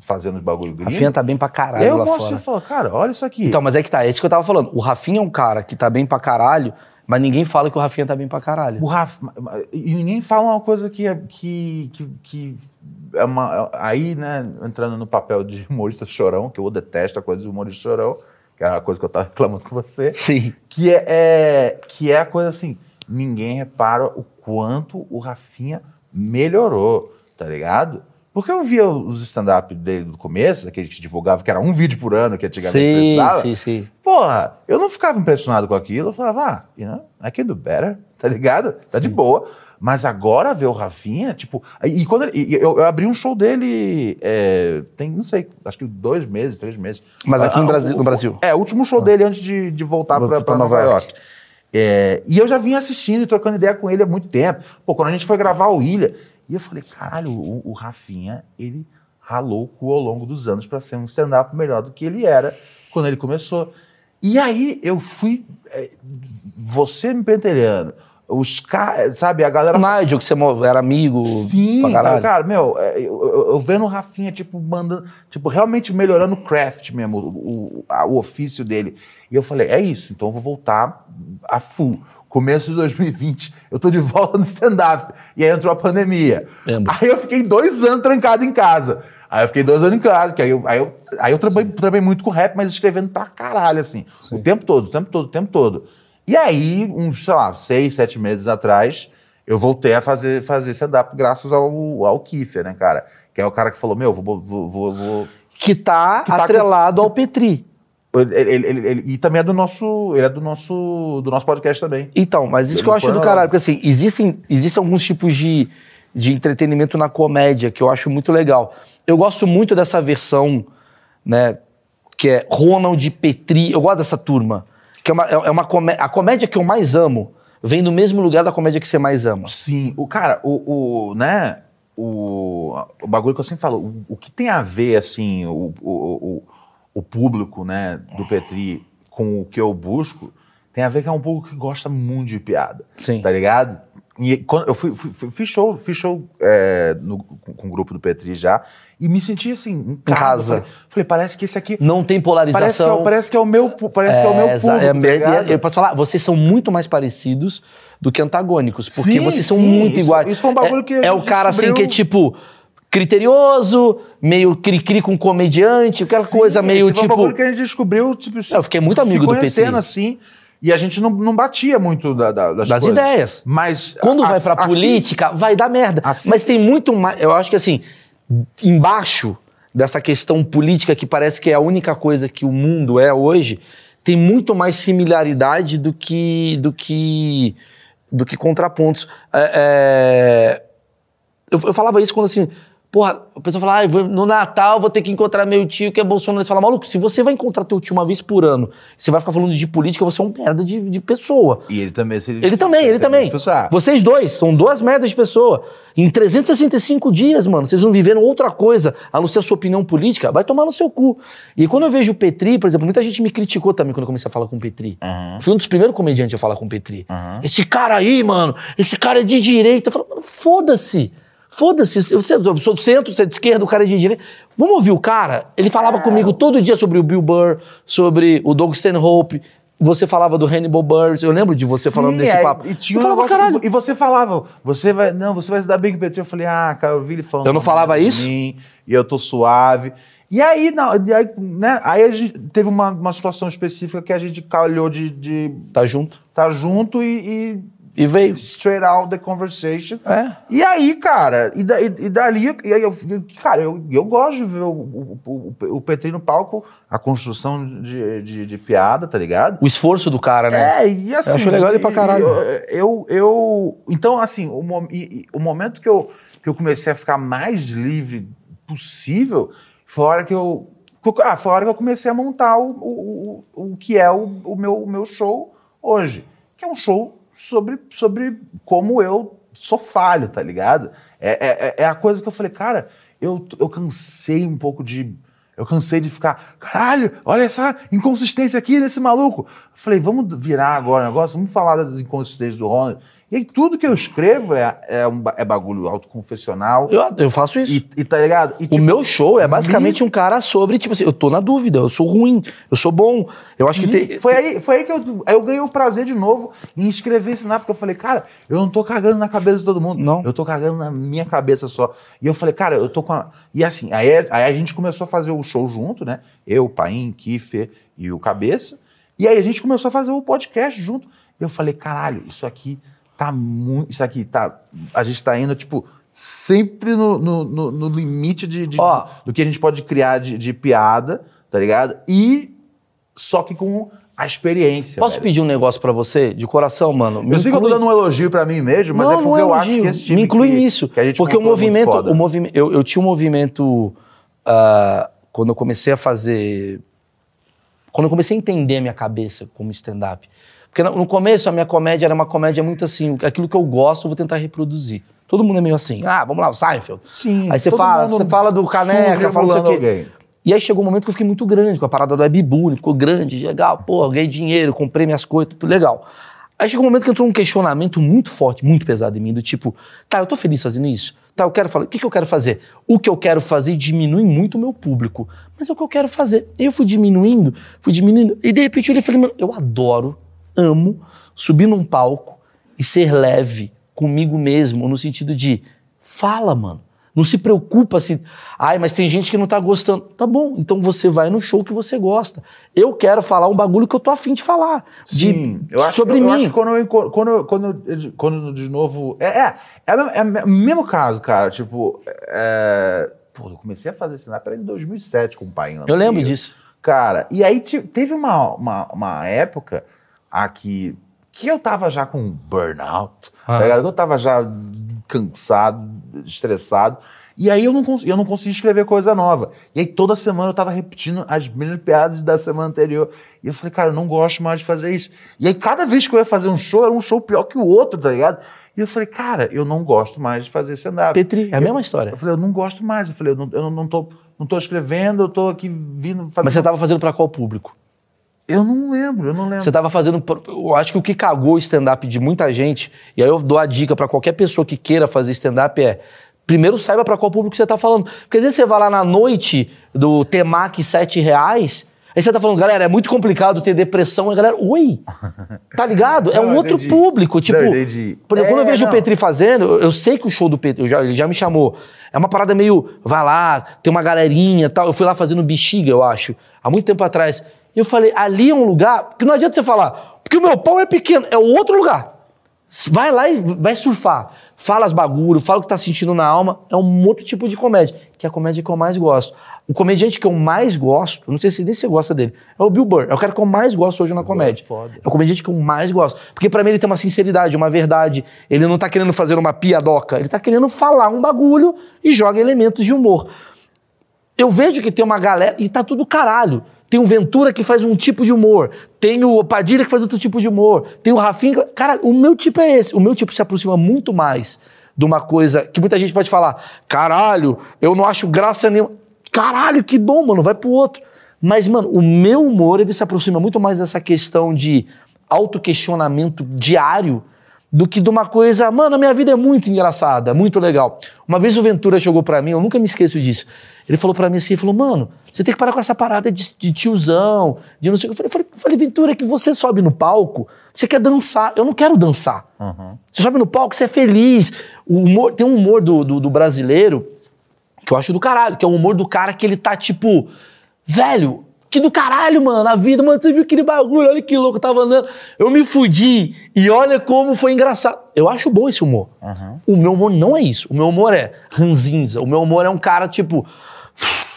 fazendo os bagulho gringo. Rafinha tá bem pra E caralho aí eu lá mostro fora. e falo, cara, olha isso aqui. Então, mas é que tá, é isso que eu tava falando. O Rafinha é um cara que tá bem pra caralho, mas ninguém fala que o Rafinha tá bem pra caralho. o Rafa, e ninguém fala uma coisa que é, que, que, que é uma. Aí, né, entrando no papel de humorista chorão, que eu detesto a coisa de humorista chorão, que é uma coisa que eu tava reclamando com você, Sim. que é, é- que é a coisa assim: ninguém repara o quanto o Rafinha melhorou, tá ligado? Porque eu via os stand-up dele do começo, aquele que divulgava que era um vídeo por ano que antigamente Sim, precisava. sim, sim. Porra, eu não ficava impressionado com aquilo. Eu falava, ah, you know, I can do better, tá ligado? Tá de boa. Mas agora ver o Rafinha, tipo. E quando ele- e eu, eu abri um show dele, é, tem, não sei, acho que dois meses, três meses. Mas aqui Ah, no Brasil- o- no Brasil? É, o último show dele antes de, de voltar pra Nova Nova York. York. É, e eu já vinha assistindo e trocando ideia com ele há muito tempo. Pô, quando a gente foi gravar o Ilha, e eu falei, caralho, o, o Rafinha, ele ralou o cu ao longo dos anos para ser um stand-up melhor do que ele era quando ele começou. E aí eu fui, é, você me pentelhando, os caras, sabe, a galera O Nigel, que você era amigo Sim, cara, meu, é, eu, eu- eu vendo o Rafinha, tipo, mandando, tipo, realmente melhorando o craft mesmo, o, o, a- o ofício dele. E eu falei, é isso, então eu vou voltar a full. Começo de 2020, eu tô de volta no stand-up. E aí entrou a pandemia. Lembro. Aí eu fiquei dois anos trancado em casa. Aí eu fiquei dois anos em casa, que aí eu, aí eu, aí eu trabalhei, trabalhei muito com rap, mas escrevendo pra caralho, assim. O tempo todo, o tempo todo, o tempo todo. E aí, uns, sei lá, seis, sete meses atrás, eu voltei a fazer, fazer stand-up graças ao, ao Kiefer, né, cara? Que é o cara que falou, meu, vou... vou, vou, vou- Que tá Que tá atrelado ao Petri. Ele, ele- ele- e também é do nosso, ele é do nosso, do nosso podcast também. Então, mas isso que eu acho do caralho, porque assim, existem, existem alguns tipos de, de entretenimento na comédia que eu acho muito legal. Eu gosto muito dessa versão, né, que é Ronald Petri, eu gosto dessa turma, que é uma, é uma comé a comédia que eu mais amo vem do mesmo lugar da comédia que você mais ama. Sim, o cara, o, o né, o, o bagulho que eu sempre falo, o, o que tem a ver, assim, o, o, o, o público, né, do Petri com o que eu busco, tem a ver que é um público que gosta muito de piada. Sim. Tá ligado? E quando eu fui, fui, fiz show, fiz show é, no- com, o grupo do Petri já, e me senti assim, em casa. casa. Falei, parece que esse aqui. Não tem Parece que, é, polarização. o- parece que é o meu, parece que é o meu público, é tá eu posso falar, vocês são muito mais parecidos do que antagônicos, porque Sim, vocês são sim, muito isso- iguais. isso foi um bagulho é, que é o cara assim que é tipo criterioso, meio cri-cri com comediante, aquela Sim, coisa meio esse foi um tipo que a gente descobriu, tipo, Eu fiquei muito amigo do Petri. assim, e a gente não, não batia muito da- da- das, das coisas. ideias. Mas Quando vai ass- pra assim- política, vai dar merda. assim- Mas tem muito mais. Eu acho que assim, embaixo dessa questão política, que parece que é a única coisa que o mundo é hoje, tem muito mais similaridade do que. do que. do que contrapontos. É, é, eu, eu falava isso quando assim. Porra, a pessoa fala, ah, vou- no Natal vou ter que encontrar meu tio que é Bolsonaro. Você fala, maluco, se você vai encontrar teu tio uma vez por ano, você vai ficar falando de política, você é um merda de, de pessoa. E ele também... se- Ele também, ele também. Vocês dois são duas merdas de pessoa. Em 365 dias, mano, vocês não viveram outra coisa a não ser a sua opinião política, vai tomar no seu cu. E quando eu vejo o Petri, por exemplo, muita gente me criticou também quando eu comecei a falar com o Petri. Fui um dos primeiros comediantes a falar com o Petri. Esse cara aí, mano, esse cara é de direita. Eu falo, mano, foda-se. Foda-se, eu sou do centro, você é de esquerda, o cara é de direita. Vamos ouvir o cara? Ele falava comigo todo dia sobre o Bill Burr, sobre o Doug Stanhope. Você falava do Hannibal Buress. Eu lembro de você falando Sim, desse é, papo. E, tinha eu um falava, negócio- e você falava, você vai, não, você vai se dar bem com o Petri. Eu falei, ah, cara, eu vi ele falando. Eu não falava isso? Mim, e eu tô suave. E aí, não, e aí, né, aí a gente teve uma, uma situação específica que a gente calhou de de Tá junto. tá junto e, E veio. e straight out the conversation. É. E aí, cara, e, da, e, e dali, e aí eu, cara, eu, eu gosto de ver o, o, o, o Petri no palco, a construção de, de, de piada, tá ligado? O esforço do cara, né? É, e assim. Eu acho legal ele pra caralho. Eu, eu, eu- então, assim, o, e- o momento que eu, que eu comecei a ficar mais livre possível foi a hora que eu. que eu- Ah, foi a hora que eu comecei a montar o, o, o, o que é o, o, meu, o meu show hoje. Que é um show sobre, sobre como eu sou falho, tá ligado? É, é, é- é a coisa que eu falei, cara, eu, eu cansei um pouco de. Eu cansei de ficar, caralho, olha essa inconsistência aqui nesse maluco. Eu falei, vamos virar agora o negócio, vamos falar das inconsistências do Ronald. E aí tudo que eu escrevo é, é, um, é bagulho autoconfessional. Eu, eu faço isso. E, e tá ligado? E, o tipo, meu show é basicamente um cara sobre, tipo assim, eu tô na dúvida, eu sou ruim, eu sou bom. Eu acho que Sim, tem. Foi aí, foi aí que eu, aí eu ganhei o prazer de novo em escrever esse porque eu falei, cara, eu não tô cagando na cabeça de todo mundo. Não. Eu tô cagando na minha cabeça só. E eu falei, cara, eu tô com a. E assim, aí, aí a gente começou a fazer o show junto, né? Eu, o Paim, Kiffer e o Cabeça. E aí a gente começou a fazer o podcast junto. E eu falei, caralho, isso aqui tá muito. Isso aqui tá. A gente tá indo, tipo, sempre no, no, no- no limite de, de- Ó. do que a gente pode criar de, de piada, tá ligado? E só que com a experiência. Posso velho. pedir um negócio pra você, de coração, mano? Me Eu sei que eu tô inclui- dando um elogio pra mim mesmo, mas não, é porque é eu elogio. acho que esse time Me inclui que, nisso. que porque o é movimento. O movimento eu, eu tinha um movimento. ah, quando eu comecei a fazer. Quando eu comecei a entender a minha cabeça como stand-up. Porque no começo a minha comédia era uma comédia muito assim, aquilo que eu gosto eu vou tentar reproduzir. Todo mundo é meio assim, ah, vamos lá, o Seinfeld. Sim, Aí você fala, você fala do caneca, fala não sei o emulando quê. alguém. E aí chegou um momento que eu fiquei muito grande, com a parada do webbullying, ficou grande, legal, pô, ganhei dinheiro, comprei minhas coisas, tudo legal. Aí chegou um momento que entrou um questionamento muito forte, muito pesado em mim, do tipo, tá, eu tô feliz fazendo isso? Tá, eu quero falar, o que, que eu quero fazer? O que eu quero fazer diminui muito o meu público, mas é o que eu quero fazer. Eu fui diminuindo, fui diminuindo, e de repente eu olhei e falei, mano, eu adoro, amo subir num palco e ser leve comigo mesmo, no sentido de, fala, mano. Não se preocupa se. Ai, mas tem gente que não tá gostando. Tá bom, então você vai no show que você gosta. Eu quero falar um bagulho que eu tô afim de falar. Sim, de, eu acho, sobre eu, mim. eu acho que quando eu, quando, eu- quando, eu- quando de novo. É, é, é, o mesmo- é o mesmo caso, cara. Tipo, é, pô, eu comecei a fazer stand-up em 2007 com o pai. Eu lembro Rio. disso. Cara, e aí te- teve uma, uma, uma época aqui que eu tava já com burnout, Ah. tá ligado? eu tava já cansado, estressado. E aí eu não, eu não conseguia escrever coisa nova. E aí toda semana eu tava repetindo as mesmas piadas da semana anterior. E eu falei, cara, eu não gosto mais de fazer isso. E aí cada vez que eu ia fazer um show, era um show pior que o outro, tá ligado? E eu falei, cara, eu não gosto mais de fazer stand-up. Petri, é a mesma história. Eu falei, eu não gosto mais. Eu falei, eu não, eu não, tô, não tô escrevendo, eu tô aqui vindo fazer. Mas você tava fazendo pra qual público? Eu não lembro, eu não lembro. Você tava fazendo. Eu acho que o que cagou o stand-up de muita gente, e aí eu dou a dica pra qualquer pessoa que queira fazer stand-up é. Primeiro saiba pra qual público você tá falando. Porque às vezes você vai lá na noite do Temac 7 reais, aí você tá falando, galera, é muito complicado ter depressão. E a galera, oi! Tá ligado? É Não, um outro entendi. público. Tipo, Não, entendi. por exemplo, quando eu É, vejo não. o Petri fazendo, eu, eu sei que o show do Petri, já- ele já me chamou. É uma parada meio, vai lá, tem uma galerinha e tal. Eu fui lá fazendo bexiga, eu acho, há muito tempo atrás. E eu falei, ali é um lugar, porque não adianta você falar, porque o meu pau é pequeno, é outro lugar. Vai lá e vai surfar. Fala as bagulho, fala o que tá sentindo na alma. É um outro tipo de comédia, que é a comédia que eu mais gosto. O comediante que eu mais gosto, não sei se nem você gosta dele, é o Bill Burr. É o cara que eu mais gosto hoje na comédia. É o comediante que eu mais gosto. Porque pra mim ele tem uma sinceridade, uma verdade. Ele não tá querendo fazer uma piadoca, ele tá querendo falar um bagulho e joga elementos de humor. Eu vejo que tem uma galera. E tá tudo caralho. Tem o Ventura que faz um tipo de humor. Tem o Padilha que faz outro tipo de humor. Tem o Rafinha. Cara, o meu tipo é esse. O meu tipo se aproxima muito mais de uma coisa que muita gente pode falar: caralho, eu não acho graça nenhuma. Caralho, que bom, mano, vai pro outro. Mas, mano, o meu humor ele se aproxima muito mais dessa questão de autoquestionamento diário do que de uma coisa, mano, a minha vida é muito engraçada, muito legal. Uma vez o Ventura chegou pra mim, eu nunca me esqueço disso. Ele falou pra mim assim, ele falou, mano, você tem que parar com essa parada de, de tiozão, de não sei o que. Eu falei, eu falei, Ventura, é que você sobe no palco, você quer dançar. Eu não quero dançar. Você sobe no palco, você é feliz. O humor, tem um humor do, do, do brasileiro que eu acho do caralho, que é o humor do cara que ele tá tipo, velho, que do caralho, mano, a vida, mano, você viu aquele bagulho, olha que louco, tava andando, eu me fudi, e olha como foi engraçado. Eu acho bom esse humor. O meu humor não é isso, o meu humor é ranzinza, o meu humor é um cara tipo,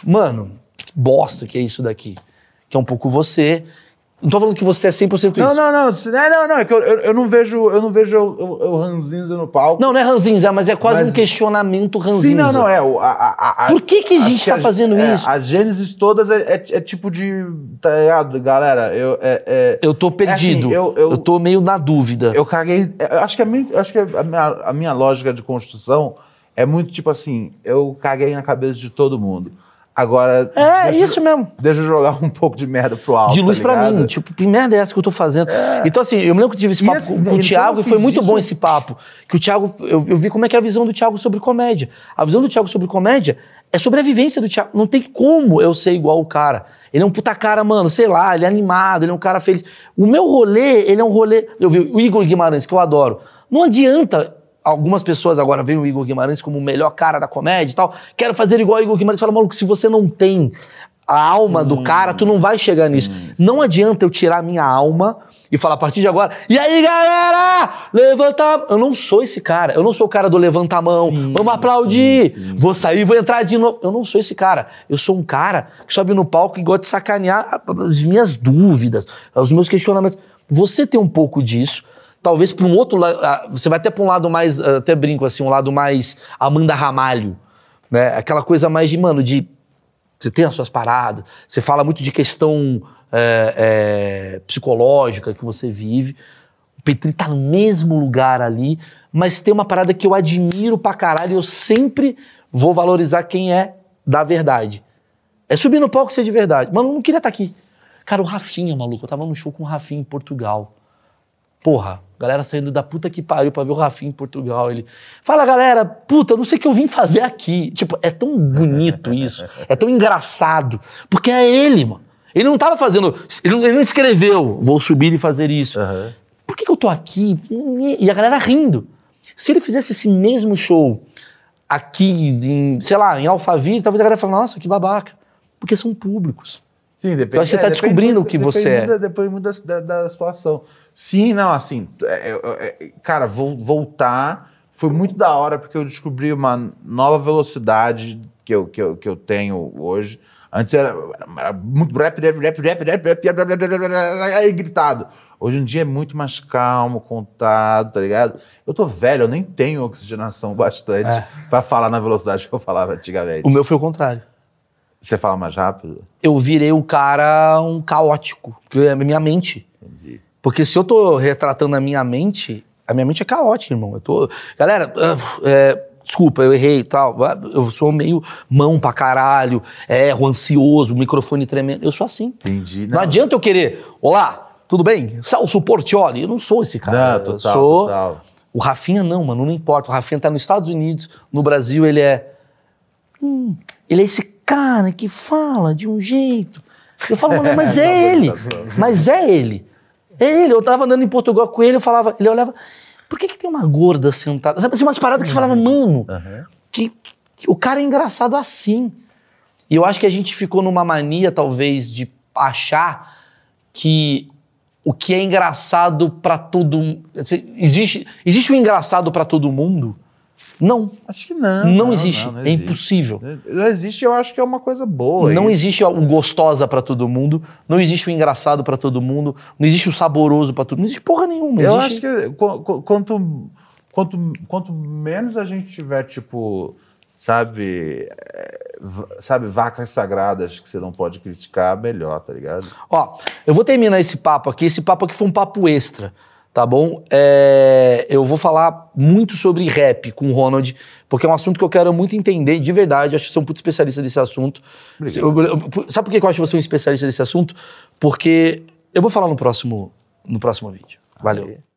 mano, que bosta que é isso daqui, que é um pouco você. Não tô falando que você é 100% isso. Não, não, não, não, não, não, é que eu, eu, eu não vejo, eu não vejo o, Ranzinza no palco. Não, não é ranzinza, mas é quase Mas- um questionamento ranzinza. Sim, não, não, é. o- A, a, a, Por que que a gente tá fazendo é, isso? As gênesis todas é, é- é tipo de. Tá ligado, galera? Eu, é, é- Eu tô é perdido. assim, eu, eu, eu tô meio na dúvida. eu caguei. Acho que, a minha, acho que a, minha, a minha lógica de construção é muito tipo assim: eu caguei na cabeça de todo mundo. Agora. É, deixa- isso mesmo. Deixa eu jogar um pouco de merda pro alto. de luz tá pra mim. Tipo, que merda é essa que eu tô fazendo? Então, assim, eu me lembro que tive esse papo assim, com, com o então Thiago e foi muito isso- bom esse papo. Que o Thiago, eu, eu vi como é que é a visão do Thiago sobre comédia. A visão do Thiago sobre comédia é sobre a vivência do Thiago. Não tem como eu ser igual o cara. Ele é um puta cara, mano, sei lá, ele é animado, ele é um cara feliz. O meu rolê, ele é um rolê. Eu vi o Igor Guimarães, que eu adoro. Não adianta. Algumas pessoas agora veem o Igor Guimarães como o melhor cara da comédia e tal. Quero fazer igual o Igor Guimarães. Fala, maluco, se você não tem a alma do cara, tu não vai chegar nisso. Não adianta eu tirar a minha alma e falar a partir de agora, e aí galera, levanta. a-" Eu não sou esse cara. Eu não sou o cara do levanta a mão, vamos aplaudir, vou sair, vou entrar de novo. Eu não sou esse cara. Eu sou um cara que sobe no palco e gosta de sacanear as minhas dúvidas, os meus questionamentos. Você tem um pouco disso. Talvez para um outro lado, você vai até para um lado mais, ah, até brinco assim, um lado mais Amanda Ramalho, né? Aquela coisa mais de, mano, de você tem as suas paradas, você fala muito de questão é, é, psicológica que você vive. O Petri tá no mesmo lugar ali, mas tem uma parada que eu admiro pra caralho e eu sempre vou valorizar quem é da verdade. É subir no palco e ser de verdade. Mano, eu não queria estar aqui. Cara, o Rafinha, maluco, eu tava no show com o Rafinha em Portugal. Porra, galera saindo da puta que pariu pra ver o Rafinha em Portugal. Ele fala, galera, puta, não sei o que eu vim fazer aqui. Tipo, é tão bonito isso, é tão engraçado, porque é ele, mano. Ele não tava fazendo, ele não, ele não escreveu, vou subir e fazer isso. Aham. Por que, que eu tô aqui? E a galera rindo. Se ele fizesse esse mesmo show aqui, em, sei lá, em Alphaville, talvez a galera fale, nossa, que babaca. Porque são públicos. Sim, depende. Então você está é, descobrindo o que você é. Depende muito da, da, situação. Sim, não, assim, é, é, cara, vou voltar. Foi muito da hora porque eu descobri uma nova velocidade que eu, que eu, que eu tenho hoje. Antes era, era muito rap, rap, rap, rap, rap, rap, rap, rap, rap, gritado. Hoje em dia é muito mais calmo, contado, tá ligado? Eu tô velho, eu nem tenho oxigenação bastante é. para falar na velocidade que eu falava antigamente. O meu foi o contrário. Você fala mais rápido? Eu virei um cara um caótico, porque é a minha mente. Entendi. Porque se eu tô retratando a minha mente, a minha mente é caótica, irmão. Eu tô. Galera, ah, é, desculpa, eu errei e tal. Eu sou meio mão pra caralho, erro, ansioso, microfone tremendo. Eu sou assim. Entendi. Não, adianta eu querer. Olá, tudo bem? Celso Portioli. Eu não sou esse cara. Não, eu total, sou. total. O Rafinha não, mano, não importa. O Rafinha tá nos Estados Unidos, no Brasil ele é. Hum, ele é esse cara que fala de um jeito. Eu falo, mas é ele. Mas é ele. É ele. Eu tava andando em Portugal com ele, eu falava, ele olhava, por que, que tem uma gorda sentada? Sabe assim, umas paradas que você falava, mano, que, que o cara é engraçado assim. E eu acho que a gente ficou numa mania, talvez, de achar que o que é engraçado pra todo mundo. Existe, existe o engraçado pra todo mundo? Não. Acho que não. Não, existe. não é existe. impossível. Não existe, eu acho que é uma coisa boa. Não isso. existe o gostosa pra todo mundo, não existe o engraçado pra todo mundo, não existe o saboroso pra todo mundo, não existe porra nenhuma. Eu existe... acho que qu- qu- quanto, quanto, quanto menos a gente tiver, tipo, sabe, v- sabe, vacas sagradas que você não pode criticar, melhor, tá ligado? Ó, eu vou terminar esse papo aqui. Esse papo aqui foi um papo extra, tá bom? É, eu vou falar muito sobre rap com o Ronald, porque é um assunto que eu quero muito entender, de verdade. Eu acho que você é um puto especialista desse assunto. Eu- eu- sabe por que eu acho que você é um especialista desse assunto? Porque eu vou falar no próximo, no próximo vídeo. Valeu. Aí.